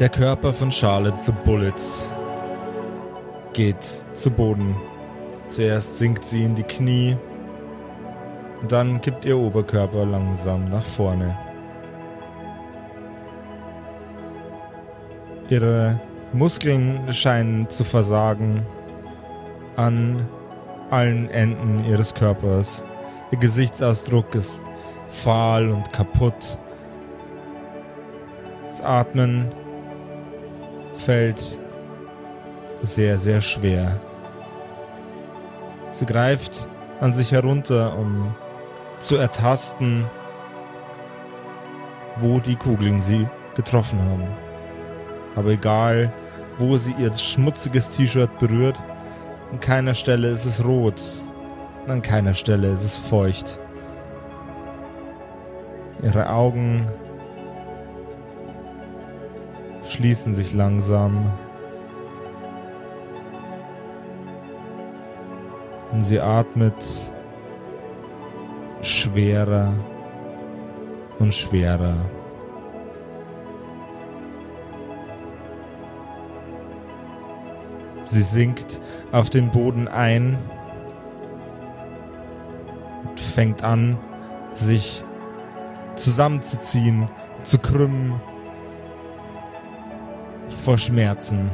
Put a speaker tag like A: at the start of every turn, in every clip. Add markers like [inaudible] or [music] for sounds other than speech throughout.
A: Der Körper von Charlotte the Bullets geht zu Boden. Zuerst sinkt sie in die Knie, dann kippt ihr Oberkörper langsam nach vorne. Ihre Muskeln scheinen zu versagen an allen Enden ihres Körpers. Ihr Gesichtsausdruck ist fahl und kaputt. Das Atmen fällt sehr, sehr schwer. Sie greift an sich herunter, um zu ertasten, wo die Kugeln sie getroffen haben. Aber egal, wo sie ihr schmutziges T-Shirt berührt, an keiner Stelle ist es rot, an keiner Stelle ist es feucht. Ihre Augen schließen sich langsam. Und sie atmet schwerer und schwerer. Sie sinkt auf den Boden ein und fängt an, sich zusammenzuziehen, zu krümmen vor Schmerzen.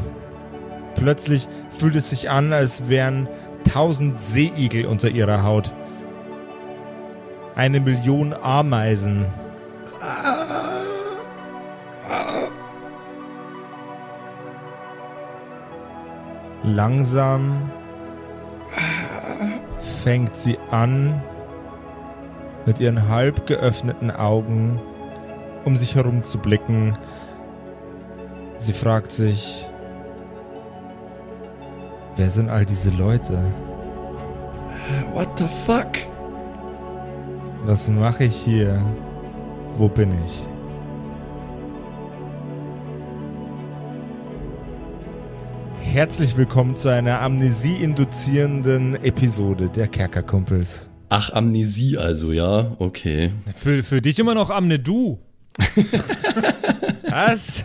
A: Plötzlich fühlt es sich an, als wären tausend Seeigel unter ihrer Haut. Eine Million Ameisen. Langsam fängt sie an, mit ihren halb geöffneten Augen um sich herum zu blicken. Sie fragt sich, wer sind all diese Leute?
B: What the fuck?
A: Was mache ich hier? Wo bin ich? Herzlich willkommen zu einer amnesie-induzierenden Episode der Kerkerkumpels.
B: Ach, Amnesie also, ja, okay.
C: Für, für dich immer noch Amne du. [laughs]
A: Was?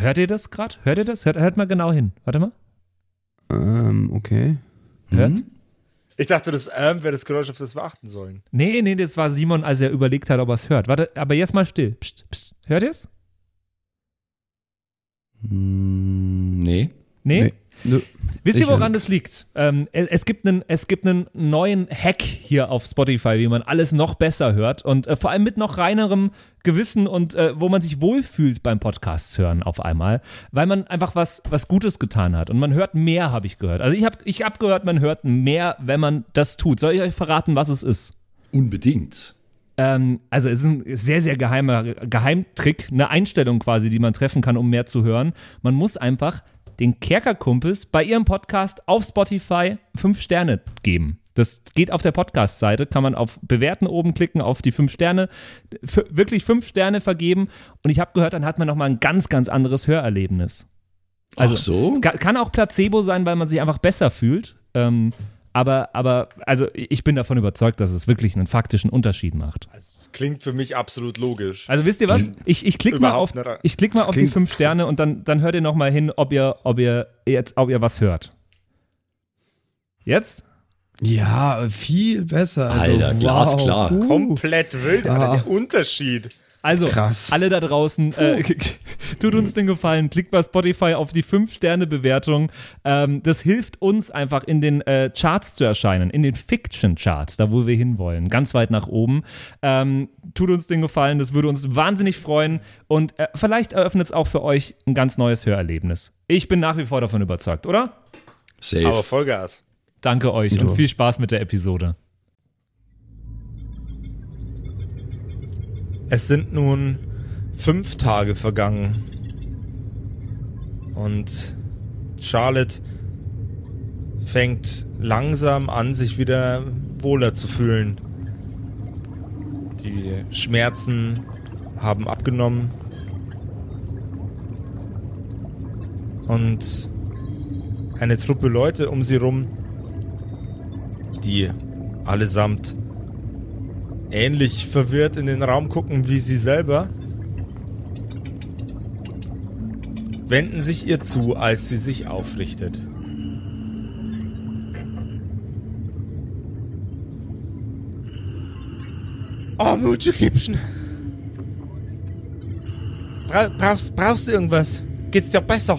C: hört ihr das gerade? Hört ihr das? Hört, hört mal genau hin. Warte mal.
D: Ähm, okay.
C: Hört?
A: Ich dachte, das ähm wäre das Geräusch, auf das wir achten sollen.
C: Nee, nee, das war Simon, als er überlegt hat, ob er es hört. Warte, aber jetzt mal still. Psst, psst. Hört ihr es?
B: Hm, nee.
C: Nee?
D: Nee. Nö.
C: Wisst ihr,
D: Sicher
C: woran das liegt? Ähm, es, es gibt einen, es gibt einen neuen Hack hier auf Spotify, wie man alles noch besser hört und äh, vor allem mit noch reinerem Gewissen und äh, wo man sich wohlfühlt beim Podcasts hören auf einmal, weil man einfach was, was Gutes getan hat und man hört mehr, habe ich gehört. Also ich habe ich hab gehört, man hört mehr, wenn man das tut. Soll ich euch verraten, was es ist?
B: Unbedingt.
C: Ähm, also es ist ein sehr, sehr geheimer Geheimtrick, eine Einstellung quasi, die man treffen kann, um mehr zu hören. Man muss einfach den Kerkerkumpels bei ihrem Podcast auf Spotify fünf Sterne geben. Das geht auf der Podcast-Seite, kann man auf Bewerten oben klicken, auf die fünf Sterne, f- wirklich fünf Sterne vergeben. Und ich habe gehört, dann hat man nochmal ein ganz, ganz anderes Hörerlebnis. Also,
B: Ach so?
C: Kann, kann auch Placebo sein, weil man sich einfach besser fühlt. Ähm, aber, aber, also ich bin davon überzeugt, dass es wirklich einen faktischen Unterschied macht.
A: Also, klingt für mich absolut logisch.
C: Also wisst ihr was? Ich, ich klicke mal auf, ich klick mal auf die fünf Sterne und dann, dann hört ihr noch mal hin, ob ihr, ob ihr jetzt, ob ihr was hört. Jetzt?
D: Ja, viel besser. Also,
B: Alter, glasklar.
D: Uh.
A: Komplett wild,
D: Ja.
A: aber der Unterschied.
C: Also,
D: Krass.
C: alle da draußen, äh, [laughs] tut uns den Gefallen, klickt bei Spotify auf die 5-Sterne-Bewertung. Ähm, das hilft uns einfach in den äh, Charts zu erscheinen, in den Fiction-Charts, da wo wir hinwollen, ganz weit nach oben. Ähm, tut uns den Gefallen, das würde uns wahnsinnig freuen und äh, vielleicht eröffnet es auch für euch ein ganz neues Hörerlebnis. Ich bin nach wie vor davon überzeugt, oder?
B: Safe.
A: Aber Vollgas.
C: Danke euch
D: Ja.
C: und viel Spaß mit der Episode.
A: Es sind nun fünf Tage vergangen. Und Charlotte fängt langsam an, sich wieder wohler zu fühlen. Die Schmerzen haben abgenommen. Und eine Truppe Leute um sie rum, die allesamt ähnlich verwirrt in den Raum gucken wie sie selber, wenden sich ihr zu, als sie sich aufrichtet. Oh, Mutsche Kippchen. Bra brauchst, brauchst du irgendwas? Geht's dir besser?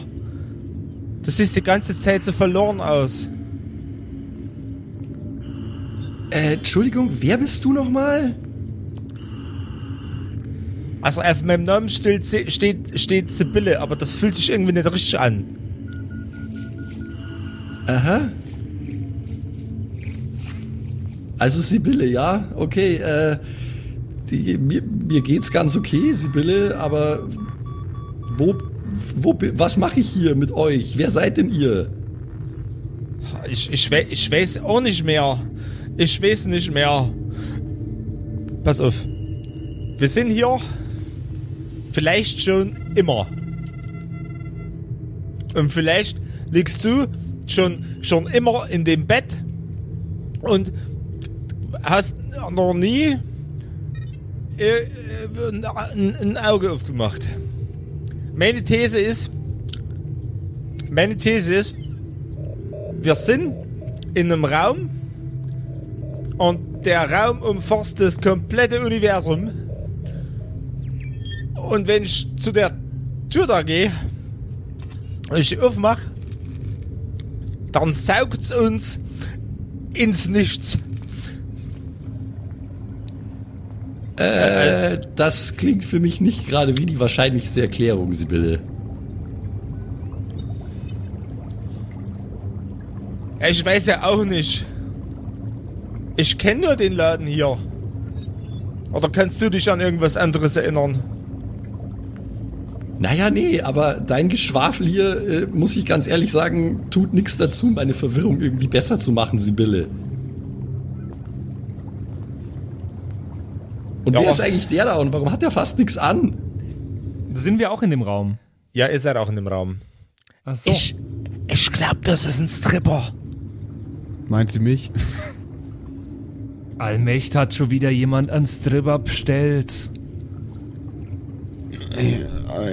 A: Du siehst die ganze Zeit so verloren aus.
B: Äh, Entschuldigung, wer bist du nochmal?
A: Also auf meinem Namen steht, steht, steht Sibylle, aber das fühlt sich irgendwie nicht richtig an.
B: Aha. Also Sibylle, ja, okay. Äh, die, mir, mir geht's ganz okay, Sibylle, aber wo, wo, was mache ich hier mit euch? Wer seid denn ihr?
A: Ich, ich, ich weiß auch nicht mehr. Ich weiß nicht mehr. Pass auf. Wir sind hier vielleicht schon immer. Und vielleicht liegst du schon, schon immer in dem Bett und hast noch nie äh, äh, ein, ein Auge aufgemacht. Meine These ist, meine These ist, wir sind in einem Raum und der Raum umfasst das komplette Universum. Und wenn ich zu der Tür da gehe und ich die aufmache, dann saugt es uns ins Nichts.
B: Äh, das klingt für mich nicht gerade wie die wahrscheinlichste Erklärung, Sibylle.
A: Ich weiß ja auch nicht. Ich kenne nur den Laden hier. Oder kannst du dich an irgendwas anderes erinnern?
B: Naja, nee, aber dein Geschwafel hier, äh, muss ich ganz ehrlich sagen, tut nichts dazu, meine Verwirrung irgendwie besser zu machen, Sibylle. Und
A: Ja,
B: wer ist eigentlich der da und warum hat der fast nichts an?
C: Sind wir auch in dem Raum?
A: Ja, ihr seid auch in dem Raum.
C: Ach so.
A: Ich, ich glaube, das ist ein Stripper.
D: Meint sie mich?
C: Allmächt hat schon wieder jemand einen Stripper bestellt.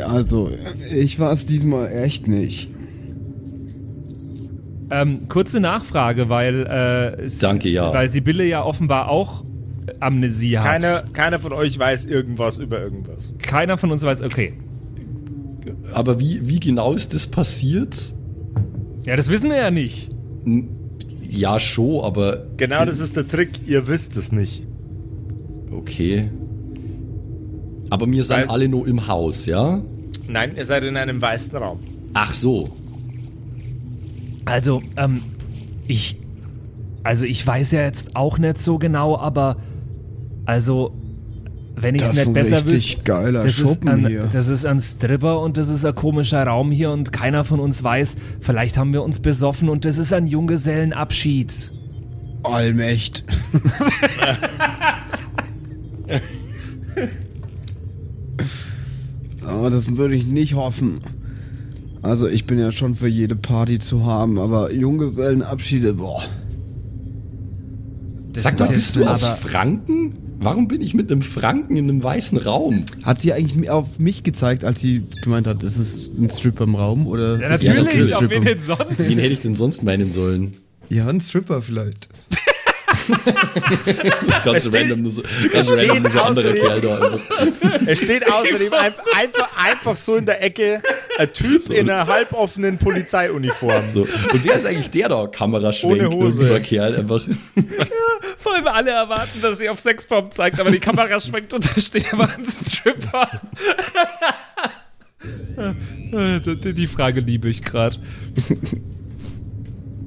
D: Also, ich war es diesmal echt nicht.
C: Ähm, kurze Nachfrage, weil äh,
B: Danke, ja.
C: weil Sibylle ja offenbar auch Amnesie hat.
A: Keiner, keiner von euch weiß irgendwas über irgendwas.
C: Keiner von uns weiß, okay.
B: Aber wie, wie genau ist das passiert?
C: Ja, das wissen wir ja nicht.
B: N- Ja, schon, aber
A: Genau das ist der Trick, ihr wisst es nicht.
B: okay. Aber wir sind
A: Weil-
B: alle nur im Haus, ja?
A: Nein, ihr seid in einem weißen Raum.
B: Ach so.
C: Also, ähm, ich. Also, ich weiß ja jetzt auch nicht so genau, aber. Also, wenn ich es
D: Das ist
C: nicht
D: ein
C: besser
D: richtig
C: wüsste.
D: geiler
C: das ist,
D: Schuppen
C: ein,
D: hier.
C: das ist ein Stripper und das ist ein komischer Raum hier und keiner von uns weiß, vielleicht haben wir uns besoffen und das ist ein Junggesellenabschied.
D: Allmächt. aber [laughs] das würde ich nicht hoffen. Also ich bin ja schon für jede Party zu haben, aber Junggesellenabschiede, boah.
C: Das
B: Sag mal,
C: ist
B: bist du aus Franken? Warum bin ich mit einem Franken in einem weißen Raum?
D: Hat sie eigentlich auf mich gezeigt, als sie gemeint hat, ist es ein Stripper im Raum? Oder
C: Ja, natürlich,
D: wirklich ein
C: auf wen denn sonst?
B: Wen hätte ich denn sonst meinen sollen?
D: Ja, ein Stripper vielleicht. [laughs]
B: Ganz
A: steht-
B: random, so, ganz
A: steht
B: random dieser andere
A: außerdem-
B: Kerl da. einfach.
A: Es steht [laughs] außerdem ein, einfach, einfach so in der Ecke ein Typ
B: So.
A: in einer halboffenen Polizeiuniform.
B: So. Und wer ist eigentlich der da? Kameraschwenk,
A: Ohne Hose.
B: ein Kerl einfach.
C: Vor allem alle erwarten, dass sie auf Sexbomb zeigt, aber die Kamera schwenkt und da steht aber ein Stripper. Die- Die Frage liebe ich gerade.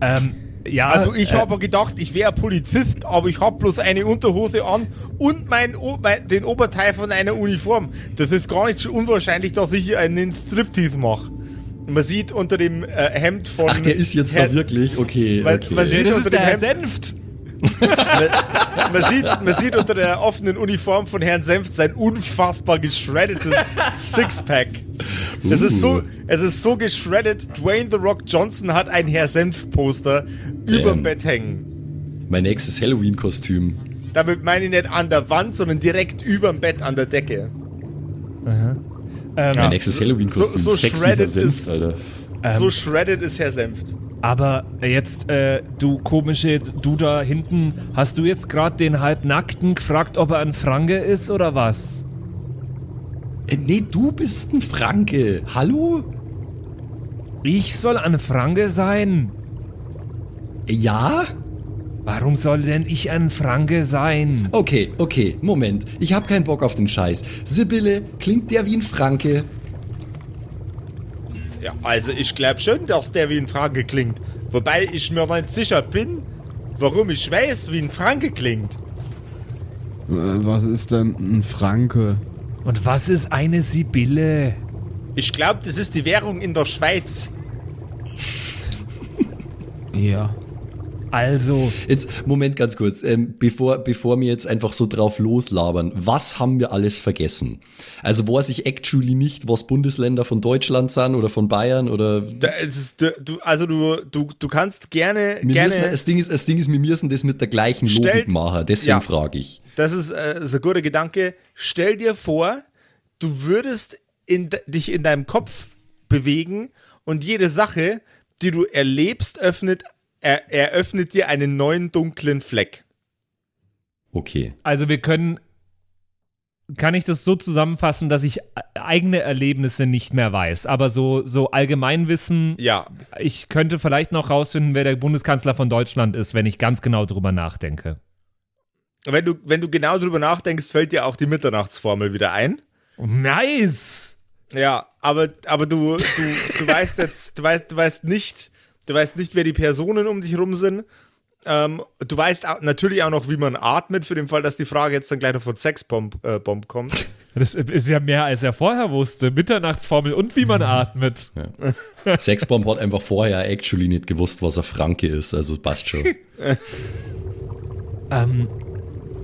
C: ähm, Ja,
A: Also ich
C: äh,
A: habe gedacht, ich wäre Polizist, aber ich habe bloß eine Unterhose an und mein, mein, den Oberteil von einer Uniform. Das ist gar nicht so unwahrscheinlich, dass ich hier einen Striptease mache. Man sieht unter dem äh, Hemd von...
B: Ach, der ist jetzt
A: Herr-
B: da wirklich? Okay,
A: Man-
B: okay.
A: man sieht
C: das
A: unter
C: ist
A: dem
C: der
A: Hemd-
C: Senft.
A: Man, sieht, man sieht unter der offenen Uniform von Herrn Senft sein unfassbar geschreddetes Sixpack. Es ist so, es ist so geschreddet. Dwayne The Rock Johnson hat ein Herr Senft Poster überm Bett hängen.
B: Mein nächstes Halloween-Kostüm.
A: Damit meine ich nicht an der Wand, sondern direkt überm Bett an der Decke.
C: Ähm,
B: Mein nächstes Halloween-Kostüm.
A: so- so
B: Sexy
A: shredded
B: Senf,
A: ist-
B: Alter.
A: So shredded ist Herr Senft.
C: Aber jetzt, äh, du komische, du da hinten, hast du jetzt gerade den Halbnackten gefragt, ob er ein Franke ist oder was?
B: Äh, nee, du bist ein Franke. Hallo?
C: Ich soll ein Franke sein?
B: Äh, Ja?
C: Warum soll denn ich ein Franke sein?
B: Okay, okay, Moment. Ich hab keinen Bock auf den Scheiß. Sibylle, klingt der wie ein Franke?
A: Ja, also ich glaube schon, dass der wie ein Franke klingt. Wobei ich mir nicht sicher bin, warum ich weiß, wie ein Franke klingt.
D: Was ist denn ein Franke?
C: Und was ist eine Sibylle?
A: Ich glaube, das ist die Währung in der Schweiz.
D: Ja.
C: Also,
B: Jetzt, Moment ganz kurz, ähm, bevor, bevor wir jetzt einfach so drauf loslabern, was haben wir alles vergessen? Also weiß ich actually nicht, was Bundesländer von Deutschland sind oder von Bayern oder
A: Da, es ist, du, also du, du, du kannst gerne,
B: wir
A: gerne.
B: müssen, das Ding ist, das Ding ist, wir müssen das mit der gleichen Logik
A: Stellt-
B: machen, deswegen
A: Ja.
B: frage ich.
A: Das ist, äh, ist ein guter Gedanke. Stell dir vor, du würdest in, dich in deinem Kopf bewegen und jede Sache, die du erlebst, öffnet, er, eröffnet dir einen neuen dunklen Fleck.
B: Okay.
C: also wir können. Kann ich das so zusammenfassen, dass ich eigene Erlebnisse nicht mehr weiß, aber so, so Allgemeinwissen,
A: Ja,
C: ich könnte vielleicht noch rausfinden, wer der Bundeskanzler von Deutschland ist, wenn ich ganz genau drüber nachdenke.
A: wenn du, wenn du genau drüber nachdenkst, fällt dir auch die Mitternachtsformel wieder ein.
C: Nice!
A: Ja, aber, aber du, du, du weißt jetzt, du weißt, du weißt nicht, du weißt nicht, wer die Personen um dich rum sind. Ähm, du weißt auch, natürlich auch noch, wie man atmet, für den Fall, dass die Frage jetzt dann gleich noch von Sexbomb äh, Bomb kommt. [laughs]
C: Das ist ja mehr, als er vorher wusste. Mitternachtsformel und wie man atmet.
B: Sexbomb hat einfach vorher actually nicht gewusst, was er Franke ist, also passt schon. [laughs]
C: Ähm,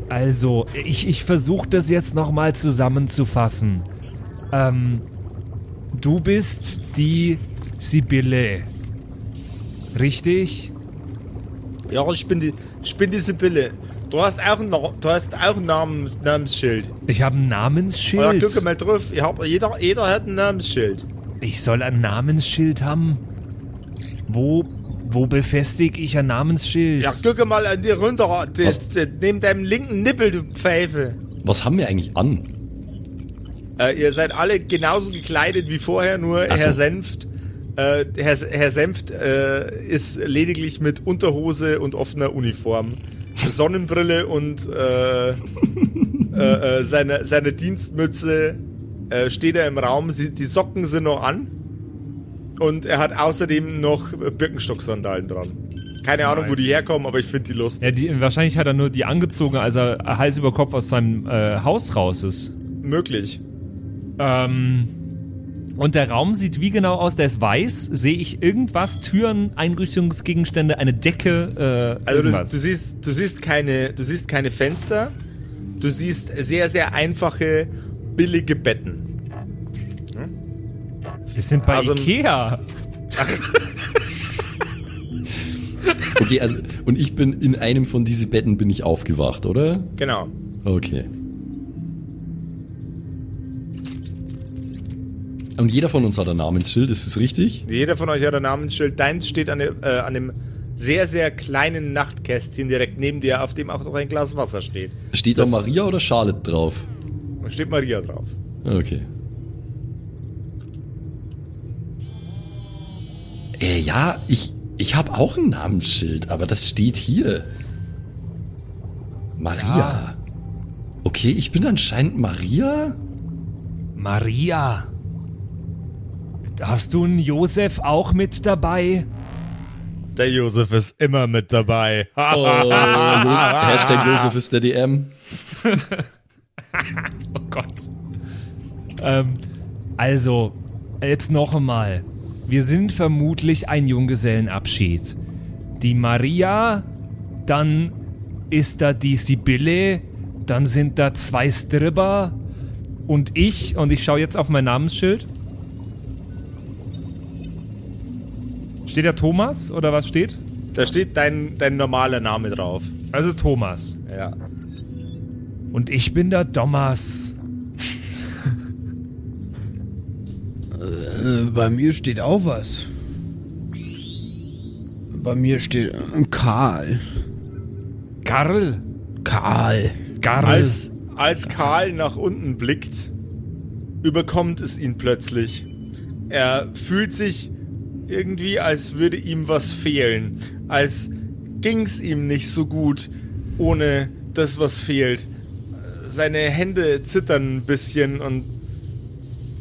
C: also, ich, ich versuche das jetzt nochmal zusammenzufassen. Ähm, du bist die Sibylle. Richtig?
A: Ja, ich bin die, ich bin die Sibylle. Du hast auch ein, du hast auch ein Namens, Namensschild.
C: Ich habe ein
A: Ja,
C: Namensschild.
A: guck mal drauf. Ich hab, jeder, jeder hat ein Namensschild.
C: Ich soll ein Namensschild haben. Wo, wo befestige ich ein Namensschild?
A: Ja, guck mal an dir runter. Das, das, neben deinem linken Nippel, du Pfeife.
B: Was haben wir eigentlich an?
A: Äh, ihr seid alle genauso gekleidet wie vorher, nur
B: so.
A: Herr Senft. Äh, Herr, Herr Senft äh, ist lediglich mit Unterhose und offener Uniform, Sonnenbrille und äh, äh, äh, seine, seine Dienstmütze äh, steht er im Raum. Sie, die Socken sind noch an und er hat außerdem noch Birkenstock-Sandalen dran. Keine Ahnung, wo die herkommen, aber ich finde die lustig.
C: Ja, die, wahrscheinlich hat er nur die angezogen, als er Hals über Kopf aus seinem Haus raus ist.
A: Möglich.
C: Ähm, und der Raum sieht wie genau aus? Der ist weiß. Sehe ich irgendwas? Türen, Einrichtungsgegenstände, eine Decke? Äh,
A: Also du, du siehst, du siehst keine, du siehst keine Fenster. Du siehst sehr, sehr einfache, billige Betten.
C: Wir sind bei
A: also-
C: Ikea.
B: Okay, also, und ich bin in einem von diesen Betten bin ich aufgewacht, oder?
A: Genau.
B: Okay. Und jeder von uns hat ein Namensschild, ist das richtig?
A: Jeder von euch hat ein Namensschild. Deins steht an, dem- äh, an dem sehr, sehr kleinen Nachtkästchen direkt neben dir, auf dem auch noch ein Glas Wasser steht.
B: Steht da
A: Das-
B: Maria oder Charlotte drauf?
A: Da steht Maria drauf.
B: Okay. Äh, ja, ich, ich habe auch ein Namensschild, aber das steht hier. Maria. Okay, ich bin anscheinend Maria?
C: Maria. Hast du einen Josef auch mit dabei?
A: Der Josef ist immer mit dabei.
B: Oh, [laughs] Hashtag Josef ist der DM. [laughs]
C: Oh Gott. Ähm, also, jetzt noch einmal. Wir sind vermutlich ein Junggesellenabschied. Die Maria, dann ist da die Sibylle, dann sind da zwei Stripper und ich, und ich schaue jetzt auf mein Namensschild. Steht da Thomas oder was steht?
A: Da steht dein, dein normaler Name drauf.
C: Also Thomas.
A: Ja.
C: Und ich bin der Thomas.
D: Äh, bei mir steht auch was. Bei mir steht äh, Karl.
C: Karl.
D: Karl.
C: Karl.
A: Als, als Karl nach unten blickt, überkommt es ihn plötzlich. Er fühlt sich irgendwie, als würde ihm was fehlen. Als ging's ihm nicht so gut ohne das, was fehlt. Seine Hände zittern ein bisschen und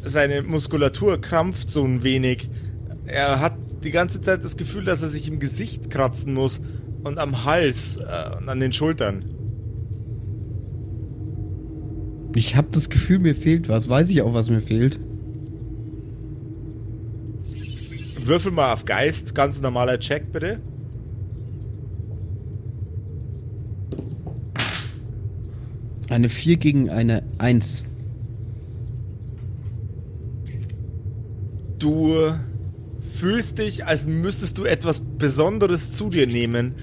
A: seine Muskulatur krampft so ein wenig. Er hat die ganze Zeit das Gefühl, dass er sich im Gesicht kratzen muss und am Hals äh, und an den Schultern.
D: Ich habe das Gefühl, mir fehlt was. Weiß ich auch, was mir fehlt.
A: Würfel mal auf Geist, ganz normaler Check bitte.
D: Eine 4 gegen eine 1.
A: Du fühlst dich, als müsstest du etwas Besonderes zu dir nehmen,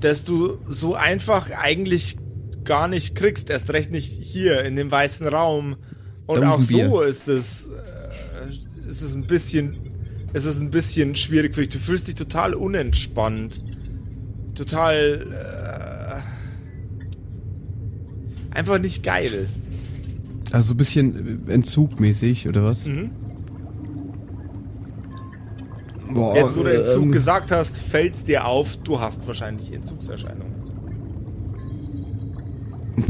A: das du so einfach eigentlich gar nicht kriegst, erst recht nicht hier in dem weißen Raum. Und auch so ist es, äh, ist es ein bisschen, ist es ein bisschen schwierig für dich. Du fühlst dich total unentspannt, total äh, einfach nicht geil.
D: Also so ein bisschen entzugmäßig, oder was?
A: Mhm.
D: Boah,
A: Jetzt, wo du Entzug
D: ähm,
A: gesagt hast, fällt es dir auf, du hast wahrscheinlich Entzugserscheinungen.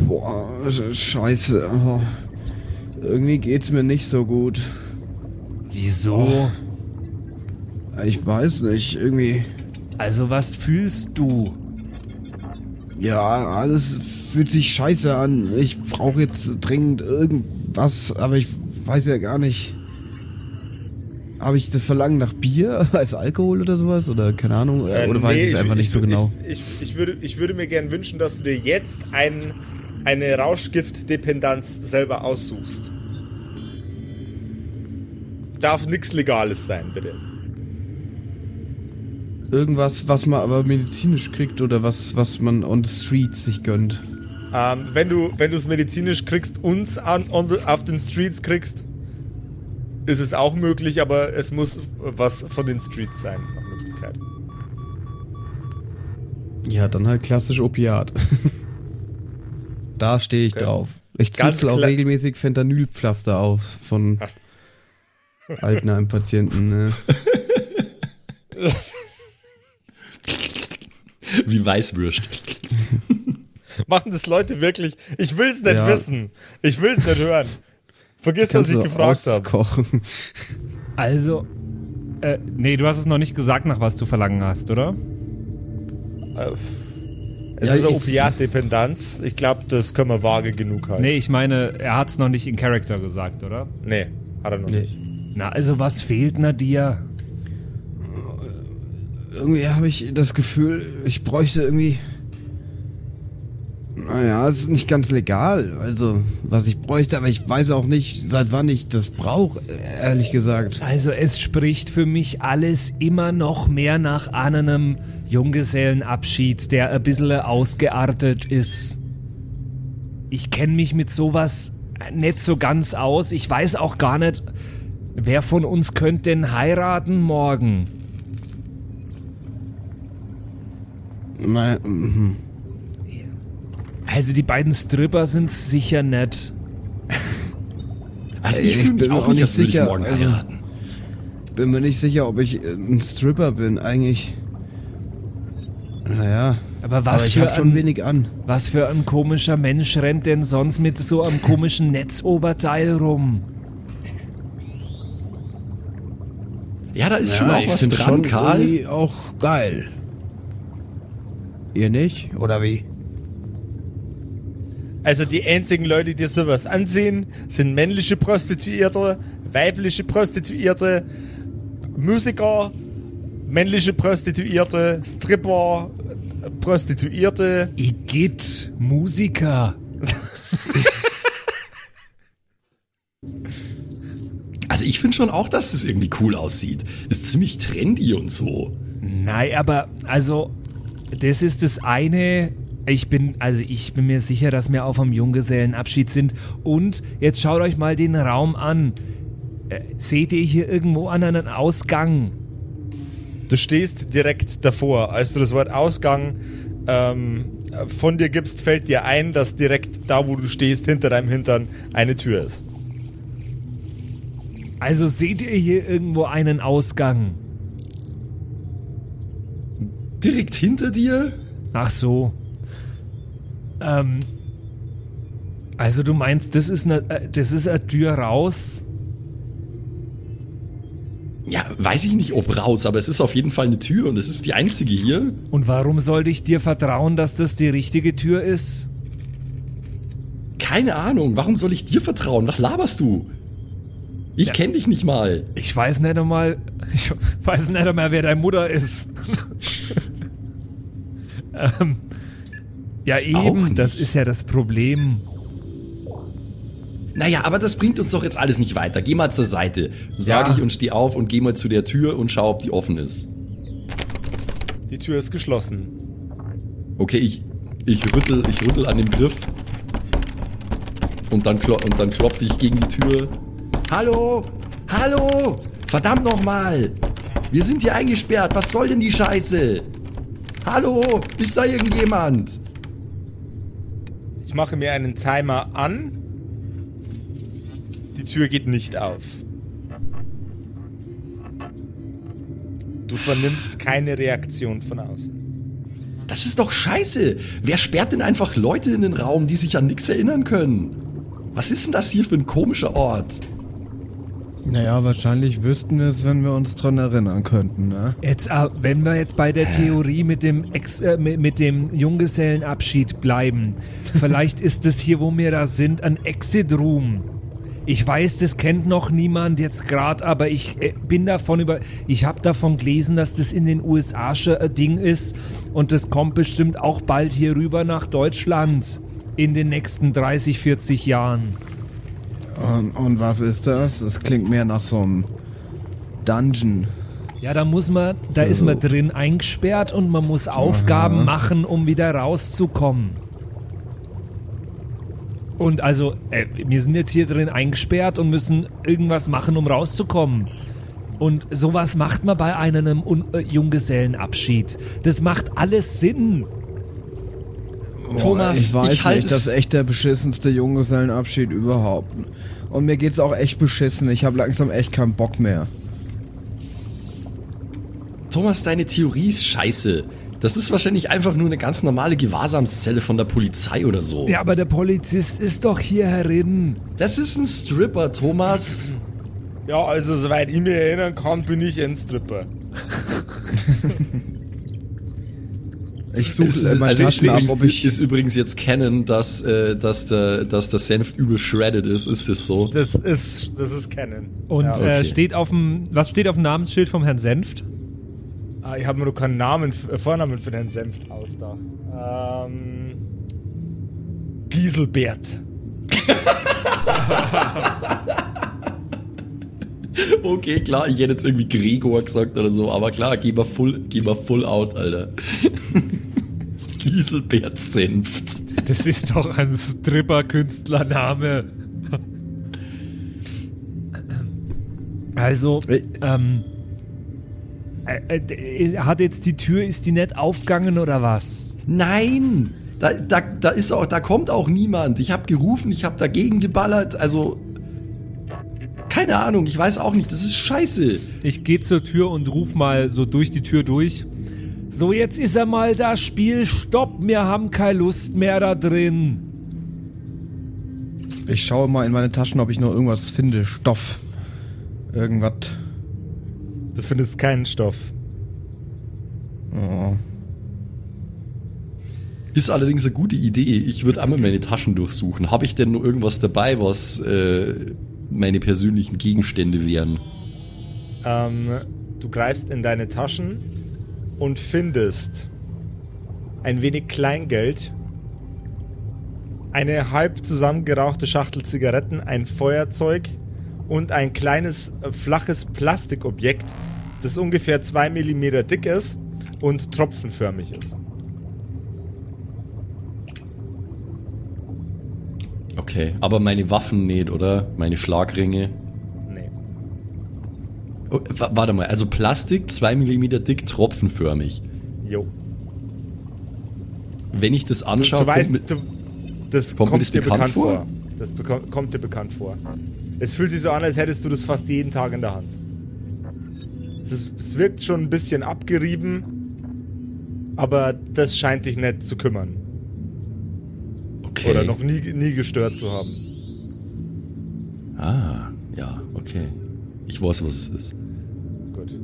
D: Boah, sch- scheiße. Oh. Irgendwie geht's mir nicht so gut.
C: Wieso?
D: Ich weiß nicht, irgendwie.
C: Also was fühlst du?
D: Ja, alles fühlt sich scheiße an. Ich brauche jetzt dringend irgendwas, aber ich weiß ja gar nicht. Habe ich das Verlangen nach Bier, [laughs] also Alkohol oder sowas? Oder keine Ahnung?
A: Äh,
D: oder weiß
A: nee,
D: ich es einfach nicht so genau?
A: Ich, ich, ich, würde, ich würde mir gern wünschen, dass du dir jetzt ein, eine Rauschgiftdependanz selber aussuchst. Darf nichts Legales sein, bitte.
D: Irgendwas, was man aber medizinisch kriegt oder was, was man on the street sich gönnt.
A: Ähm, wenn du wenn du es medizinisch kriegst, uns an, on the, auf den Streets kriegst, ist es auch möglich, aber es muss was von den Streets sein, nach Möglichkeit.
D: Ja, dann halt klassisch Opiat. [laughs] da stehe ich
A: Okay.
D: drauf. Ich zuzel auch regelmäßig Fentanylpflaster aus von [laughs] Altenheim-Patienten. Ne? [laughs] [laughs]
B: Wie Weißwürst. [laughs]
A: Machen das Leute wirklich? Ich will es nicht
D: Ja.
A: wissen. Ich will es nicht hören. Vergiss, dass ich gefragt habe.
C: Also, äh, nee, du hast es noch nicht gesagt, nach was du verlangen hast, oder?
A: Es
D: Ja,
A: ist eine
D: ich-
A: Opiatdependanz. Ich glaube, das können wir vage genug halten.
C: Nee, ich meine, er hat es noch nicht in Character gesagt, oder?
A: Nee, hat er noch
D: Nee.
A: nicht.
C: Na, also was fehlt na dir?
D: Irgendwie habe ich das Gefühl, ich bräuchte irgendwie. Naja, es ist nicht ganz legal, also was ich bräuchte, aber ich weiß auch nicht, seit wann ich das brauche, ehrlich gesagt.
C: Also es spricht für mich alles immer noch mehr nach einem Junggesellenabschied, der ein bisschen ausgeartet ist. Ich kenne mich mit sowas nicht so ganz aus. Ich weiß auch gar nicht, wer von uns könnte denn heiraten morgen. Also die beiden Stripper sind sicher nett.
B: Also ich
D: ich
B: fühle mich
D: bin mir
B: auch
D: auch
B: nicht, ich
D: sicher,
B: morgen
D: also- bin mir nicht sicher, ob ich äh, ein Stripper bin, eigentlich. Naja,
C: Aber was
D: aber ich
C: für
D: habe schon
C: ein-
D: wenig an.
C: Was für ein komischer Mensch rennt denn sonst mit so einem komischen Netzoberteil rum?
B: Ja, da ist schon
D: Ja,
B: auch
D: ich
B: was dran,
D: schon
B: Karl.
D: irgendwie auch geil. Ihr nicht? Oder wie?
A: Also die einzigen Leute, die sowas ansehen, sind männliche Prostituierte, weibliche Prostituierte, Musiker, männliche Prostituierte, Stripper, Prostituierte.
C: Igitt, Musiker. [laughs]
B: Also ich finde schon auch, dass es irgendwie cool aussieht. Ist ziemlich trendy und so.
C: Nein, aber also, das ist das eine. Ich bin, also ich bin mir sicher, dass wir auf einem Junggesellenabschied sind. Und jetzt schaut euch mal den Raum an. Äh, seht ihr hier irgendwo an einen Ausgang?
A: Du stehst direkt davor. Als du das Wort Ausgang ähm, von dir gibst, fällt dir ein, dass direkt da, wo du stehst, hinter deinem Hintern eine Tür ist.
C: Also seht ihr hier irgendwo einen Ausgang?
B: Direkt hinter dir?
C: Ach so. Ähm. Also du meinst, das ist eine, äh, das ist eine Tür raus?
B: Ja, weiß ich nicht, ob raus, aber es ist auf jeden Fall eine Tür und es ist die einzige hier.
C: Und warum sollte ich dir vertrauen, dass das die richtige Tür ist?
B: Keine Ahnung, warum soll ich dir vertrauen? Was laberst du? Ich
C: Ja.
B: kenn dich nicht mal.
C: Ich weiß nicht einmal, [laughs] ich weiß nicht einmal, wer deine Mutter ist. Ähm, ja, eben, das ist ja das Problem.
B: Naja, aber das bringt uns doch jetzt alles nicht weiter. Geh mal zur Seite, sag
C: Ja.
B: ich und steh auf und geh mal zu der Tür und schau, ob die offen ist.
A: Die Tür ist geschlossen.
B: Okay, ich, ich rüttel, ich rüttel an dem Griff. Und dann, und dann klopfe ich gegen die Tür. Hallo! Hallo! Verdammt nochmal! Wir sind hier eingesperrt. Was soll denn die Scheiße? Hallo! Ist da irgendjemand?
A: Ich mache mir einen Timer an. Die Tür geht nicht auf. Du vernimmst keine Reaktion von außen.
B: Das ist doch scheiße. Wer sperrt denn einfach Leute in den Raum, die sich an nichts erinnern können? Was ist denn das hier für ein komischer Ort?
D: Naja, wahrscheinlich wüssten wir es, wenn wir uns dran erinnern könnten, ne?
C: Jetzt, äh, wenn wir jetzt bei der Theorie mit dem, Ex äh, mit, dem Junggesellenabschied bleiben, vielleicht ist es hier, wo wir da sind, ein Exit Room. Ich weiß, das kennt noch niemand jetzt gerade, aber ich äh, bin davon über, ich habe davon gelesen, dass das in den USA schon ein Ding ist und das kommt bestimmt auch bald hier rüber nach Deutschland in den nächsten 30, 40 Jahren.
D: Und, und was ist das? Das klingt mehr nach so einem Dungeon.
C: Ja, da muss man, da ist man drin eingesperrt und man muss Aufgaben machen, um wieder rauszukommen. Und also, äh, wir sind jetzt hier drin eingesperrt und müssen irgendwas machen, um rauszukommen. Und sowas macht man bei einem Un äh, Junggesellenabschied. Das macht alles Sinn.
B: Thomas,
D: ich weiß
B: ich halt
D: nicht, das ist echt der beschissenste Junggesellenabschied überhaupt. Und mir geht's auch echt beschissen. Ich habe langsam echt keinen Bock mehr.
B: Thomas, deine Theorie ist scheiße. Das ist wahrscheinlich einfach nur eine ganz normale Gewahrsamszelle von der Polizei oder so.
C: Ja, aber der Polizist ist doch hier herin.
B: Das ist ein Stripper, Thomas.
A: Ja, also soweit ich mich erinnern kann, bin ich ein Stripper. [laughs]
D: Ich suche
B: Es ist, also ist,
D: Taschen ab,
B: übrigens,
D: ob ich...
B: ist übrigens jetzt kennen, dass, äh, dass, der, dass der Senf übel shredded ist. Ist das so?
A: Das ist, das ist Canon.
C: Und
A: ja.
C: äh,
B: okay.
C: steht auf dem, was steht auf dem Namensschild vom Herrn Senft?
A: ah, ich habe mir noch keinen Namen, äh, Vornamen für den Senft ausgedacht. Ähm, Giselbert. [laughs] [laughs] [laughs]
B: Okay, klar, ich hätte jetzt irgendwie Gregor gesagt oder so, aber klar, geh mal full, geh mal full out, Alter. [laughs] Gieselbert Senft.
C: Das ist doch ein Stripper-Künstlername. Also, ähm, äh, äh, hat jetzt die Tür, ist die nicht aufgegangen oder was?
B: Nein! Da, da, da ist auch, da kommt auch niemand. Ich habe gerufen, ich habe dagegen geballert, also. Keine Ahnung, ich weiß auch nicht, das ist scheiße.
C: Ich gehe zur Tür und ruf mal so durch die Tür durch. So, jetzt ist er mal das Spiel. Stopp, wir haben keine Lust mehr da drin.
D: Ich schaue mal in meine Taschen, ob ich noch irgendwas finde. Stoff. Irgendwas.
A: Du findest keinen Stoff.
D: Oh.
B: Ist allerdings eine gute Idee. Ich würde einmal meine Taschen durchsuchen. Habe ich denn noch irgendwas dabei, was äh, meine persönlichen Gegenstände wären?
A: Ähm, du greifst in deine Taschen und findest ein wenig Kleingeld, eine halb zusammengerauchte Schachtel Zigaretten, ein Feuerzeug und ein kleines äh, flaches Plastikobjekt, das ungefähr 2 mm dick ist und tropfenförmig ist.
B: Okay, aber meine Waffen nicht, oder? Meine Schlagringe.
A: Nee.
B: Oh, wa- warte mal, also Plastik, 2 mm dick, tropfenförmig.
A: Jo.
B: Wenn ich das
A: Du,
B: anschaue,
A: du weißt,
B: kommt
A: du, das
B: kommt
A: kommt,
B: mir das
A: dir
B: bekannt
A: bekannt vor.
B: vor?
A: Das kommt dir bekannt vor. Es fühlt sich so an, als hättest du das fast jeden Tag in der Hand. Es, ist, es wirkt schon ein bisschen abgerieben, aber das scheint dich nicht zu kümmern.
B: Okay.
A: Oder noch nie, nie gestört zu haben.
B: Ah, ja, okay. Ich weiß, was es ist.
A: Gut.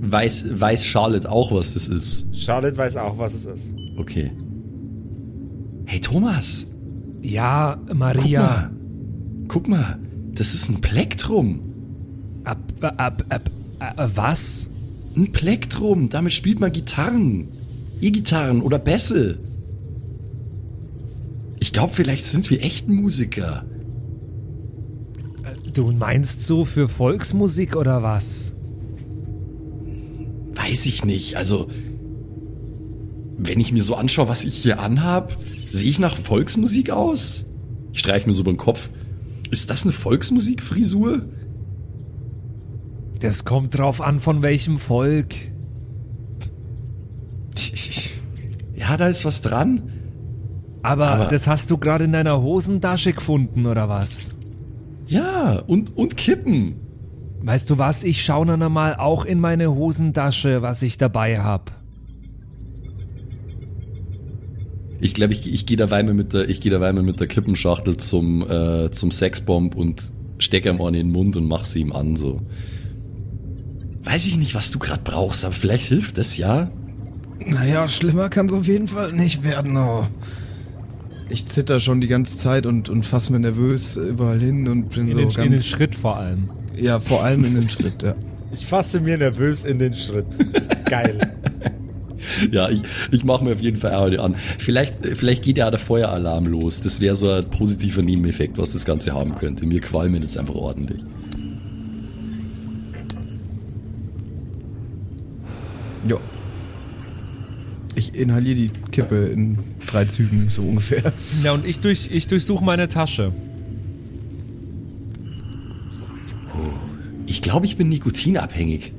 B: Weiß, weiß Charlotte auch, was das ist.
A: Charlotte weiß auch, was es ist.
B: Okay. Hey Thomas,
C: Ja,
B: guck
C: Maria.
B: mal. Guck mal, das ist ein Plektrum.
C: Ab, ab, ab, äh, was?
B: Ein Plektrum, damit spielt man Gitarren. E-Gitarren oder Bässe. Ich glaube, vielleicht sind wir echten Musiker.
C: Du meinst so für Volksmusik oder was?
B: Weiß ich nicht. Also, wenn ich mir so anschaue, was ich hier anhab, sehe ich nach Volksmusik aus? Ich streiche mir so über den Kopf. Ist das eine Volksmusikfrisur?
C: Das kommt drauf an, von welchem Volk. [laughs]
B: Ja, da ist was dran.
C: Aber,
B: Aber-
C: das hast du gerade in deiner Hosentasche gefunden oder was?
B: Ja, und, und Kippen.
C: Weißt du was? Ich schaue dann einmal auch in meine Hosentasche, was ich dabei hab.
B: Ich glaube, ich, ich gehe dabei mal mit der, ich gehe dabei mal mit der Kippenschachtel zum, äh, zum Sexbomb und stecke ihm in den Mund und mach sie ihm an, so. Weiß ich nicht, was du gerade brauchst, aber vielleicht hilft das, ja?
D: Naja, schlimmer kann es auf jeden Fall nicht werden. Oh. Ich zitter schon die ganze Zeit und, und fass mir nervös überall hin und bin
C: In,
D: so
C: den,
D: ganz...
C: in den Schritt vor allem.
D: Ja, vor allem in den Schritt, ja. [laughs]
A: Ich fasse mir nervös in den Schritt. Geil. [laughs]
B: Ja, ich, ich mache mir auf jeden Fall Audio an. Vielleicht, vielleicht geht ja der Feueralarm los. Das wäre so ein positiver Nebeneffekt, was das Ganze haben könnte. Mir qualmen jetzt einfach ordentlich.
D: Jo. Ich inhaliere die Kippe in drei Zügen, so ungefähr.
C: Ja, und ich, durch, ich durchsuche meine Tasche.
B: Ich glaube, ich bin nikotinabhängig.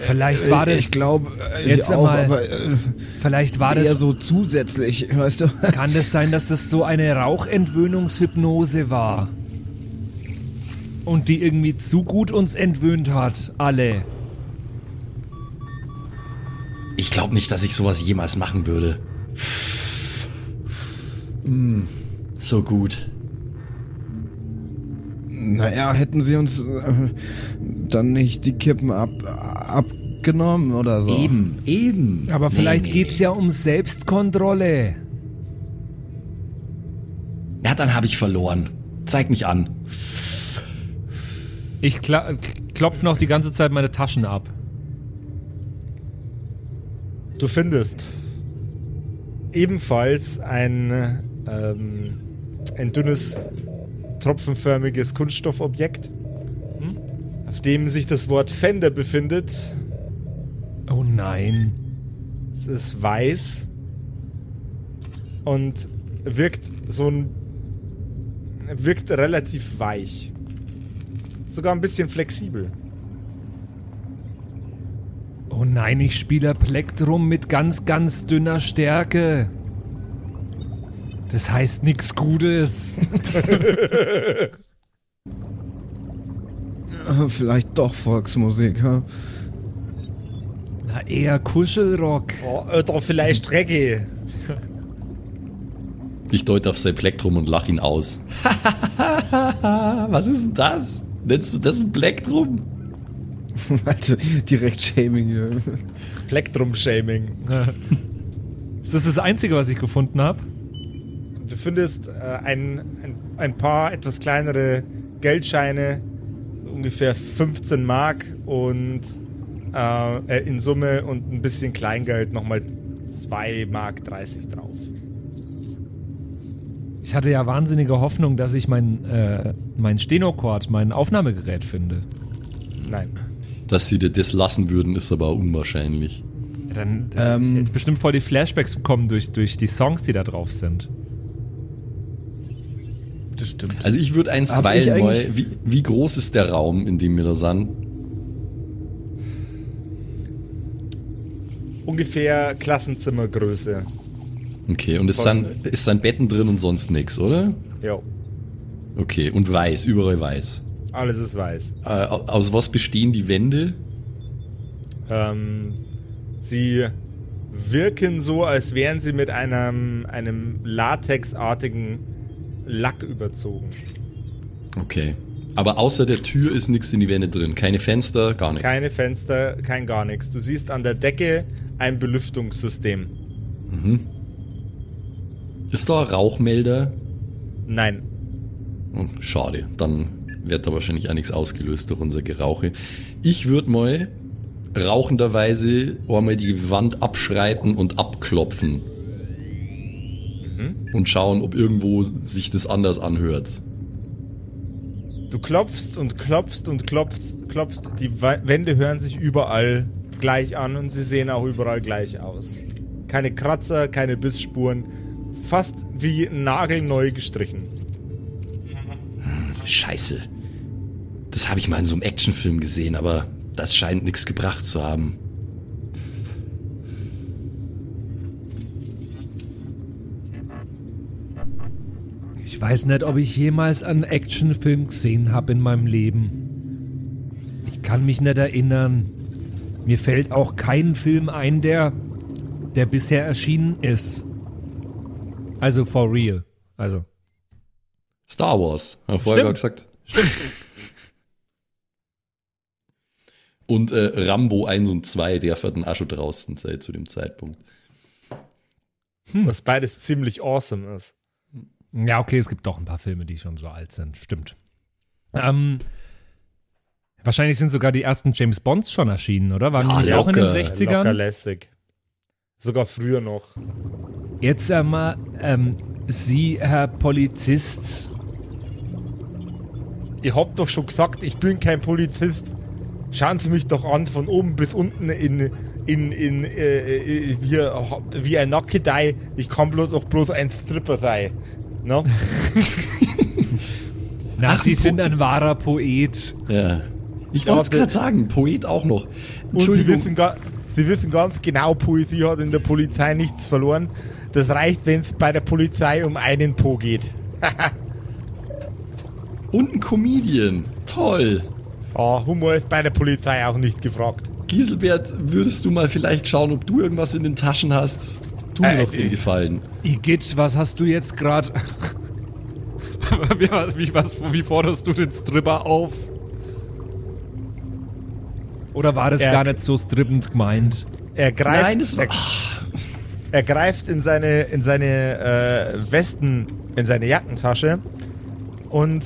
C: Vielleicht war das,
D: Ich glaube, äh,
C: Jetzt
D: ich auch,
C: einmal-
D: aber äh,
C: vielleicht war
D: eher
C: das,
D: so zusätzlich, [laughs] weißt du?
C: kann das sein, dass das so eine Rauchentwöhnungshypnose war? Und die irgendwie zu gut uns entwöhnt hat, alle.
B: Ich glaube nicht, dass ich sowas jemals machen würde. Mm, so gut.
D: Naja, hätten sie uns äh, dann nicht die Kippen ab, abgenommen oder so.
B: Eben, eben.
C: Aber
B: Nee,
C: vielleicht
B: nee,
C: geht's ja um Selbstkontrolle.
B: Ja, dann habe ich verloren. Zeig mich an.
C: Ich kla klopf noch die ganze Zeit meine Taschen ab.
A: Du findest ebenfalls ein, ähm, ein dünnes, tropfenförmiges Kunststoffobjekt, auf dem sich das Wort Fender befindet.
C: Oh nein.
A: Es ist weiß und wirkt so ein wirkt relativ weich. Sogar ein bisschen flexibel.
C: Oh nein, ich spiele Plektrum mit ganz, ganz dünner Stärke. Das heißt nix Gutes. [laughs]
D: Vielleicht doch Volksmusik, ha?
C: Na, eher Kuschelrock.
A: Oh, oder vielleicht Reggae.
B: Ich deute auf sein Plektrum und lach ihn aus. [laughs] Was ist denn das? Nennst du das ein Plektrum? [laughs]
D: Also, direkt Shaming hier.
A: Plektrum-Shaming.
C: Ist das das Einzige, was ich gefunden habe?
A: Du findest äh, ein, ein, ein paar etwas kleinere Geldscheine, ungefähr 15 Mark und äh, äh, in Summe und ein bisschen Kleingeld nochmal 2 Mark 30 drauf.
C: Ich hatte ja wahnsinnige Hoffnung, dass ich mein, äh, mein Stenocord, mein Aufnahmegerät finde.
A: Nein.
B: Dass sie dir das lassen würden, ist aber unwahrscheinlich.
C: Ja, Dann äh,
D: Ähm.
C: ich hätte bestimmt voll die Flashbacks bekommen durch, durch die Songs, die da drauf sind.
D: Das stimmt.
B: Also ich würde
D: eigentlich-
B: mal, wie, wie groß ist der Raum, in dem wir da sind?
A: Ungefähr Klassenzimmergröße.
B: Okay, und es sind, ist dann Betten drin und sonst nix, oder?
A: Ja,
B: Okay, und weiß, überall weiß.
A: alles ist weiß.
B: Äh, au- aus was bestehen die Wände?
A: Ähm, sie wirken so, als wären sie mit einem, einem latexartigen Lack überzogen.
B: Okay. Aber außer der Tür ist nichts in die Wände drin. Keine Fenster, gar nichts.
A: Keine Fenster, kein gar nichts. Du siehst an der Decke ein Belüftungssystem.
B: Ist da ein Rauchmelder?
A: Nein,
B: Oh, schade. Dann wird da wahrscheinlich auch nichts ausgelöst durch unser Gerauche. Ich würde mal rauchenderweise einmal die Wand abschreiten und abklopfen. Und schauen, ob irgendwo sich das anders anhört.
A: Du klopfst und klopfst und klopfst, klopfst. Die Wände hören sich überall gleich an und sie sehen auch überall gleich aus. Keine Kratzer, keine Bissspuren. Fast wie nagelneu gestrichen.
B: Scheiße. Das habe ich mal in so einem Actionfilm gesehen, aber das scheint nichts gebracht zu haben.
C: Ich weiß nicht, ob ich jemals einen Actionfilm gesehen habe in meinem Leben. Ich kann mich nicht erinnern. Mir fällt auch kein Film ein, der, der bisher erschienen ist. Also for real. Also.
B: Star Wars, haben wir vorher
C: Stimmt.
B: gesagt. Stimmt. Und äh, Rambo 1 und 2, der hat dann auch schon draußen sei zu dem Zeitpunkt.
A: Was beides ziemlich awesome ist.
C: Ja, okay, es gibt doch ein paar Filme, die schon so alt sind. Stimmt. Ähm, wahrscheinlich sind sogar die ersten James Bonds schon erschienen, oder? Waren die
B: Ja,
C: nicht auch in den
B: locker.
C: 60ern?
A: Locker lässig. Sogar früher noch.
C: Jetzt einmal, ähm, Sie, Herr Polizist,
A: Ihr habt doch schon gesagt, ich bin kein Polizist. Schauen Sie mich doch an, von oben bis unten in, in, in, äh, äh, wie, wie ein Nackedei. Ich kann bloß doch bloß ein Stripper sein. Ne? [laughs]
C: na,
B: Ach,
C: Sie
B: ein
C: sind ein wahrer Poet.
B: Ja. Ich wollte es gerade sagen, Poet auch noch.
A: Und Sie
B: Entschuldigung.
A: wissen, ga, Sie wissen ganz genau, Poesie hat in der Polizei nichts verloren. Das reicht, wenn es bei der Polizei um einen Po geht. [laughs]
B: Und ein Comedian. Toll.
A: Ah, Humor ist bei der Polizei auch nicht gefragt.
B: Giselbert, würdest du mal vielleicht schauen, ob du irgendwas in den Taschen hast? Tu mir
A: Äh,
B: doch den Gefallen.
C: Igitt, was hast du jetzt gerade? [laughs] wie, wie, was, wie forderst du den Stripper auf? Oder war das
A: Er-
C: gar nicht so strippend gemeint?
A: Er greift,
B: Nein, das war.
A: er, er greift in seine, in seine äh, Westen, in seine Jackentasche und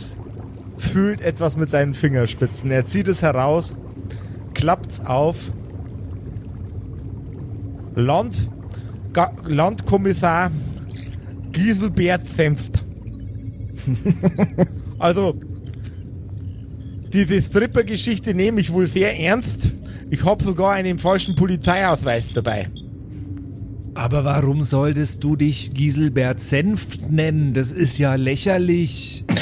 A: fühlt etwas mit seinen Fingerspitzen. Er zieht es heraus, klappt's auf. Land, Ga, Landkommissar Giselbert Senft. [laughs] also, diese Stripper-Geschichte nehme ich wohl sehr ernst. Ich habe sogar einen falschen Polizeiausweis dabei.
C: Aber warum solltest du dich Giselbert Senft nennen? Das ist ja lächerlich. [laughs]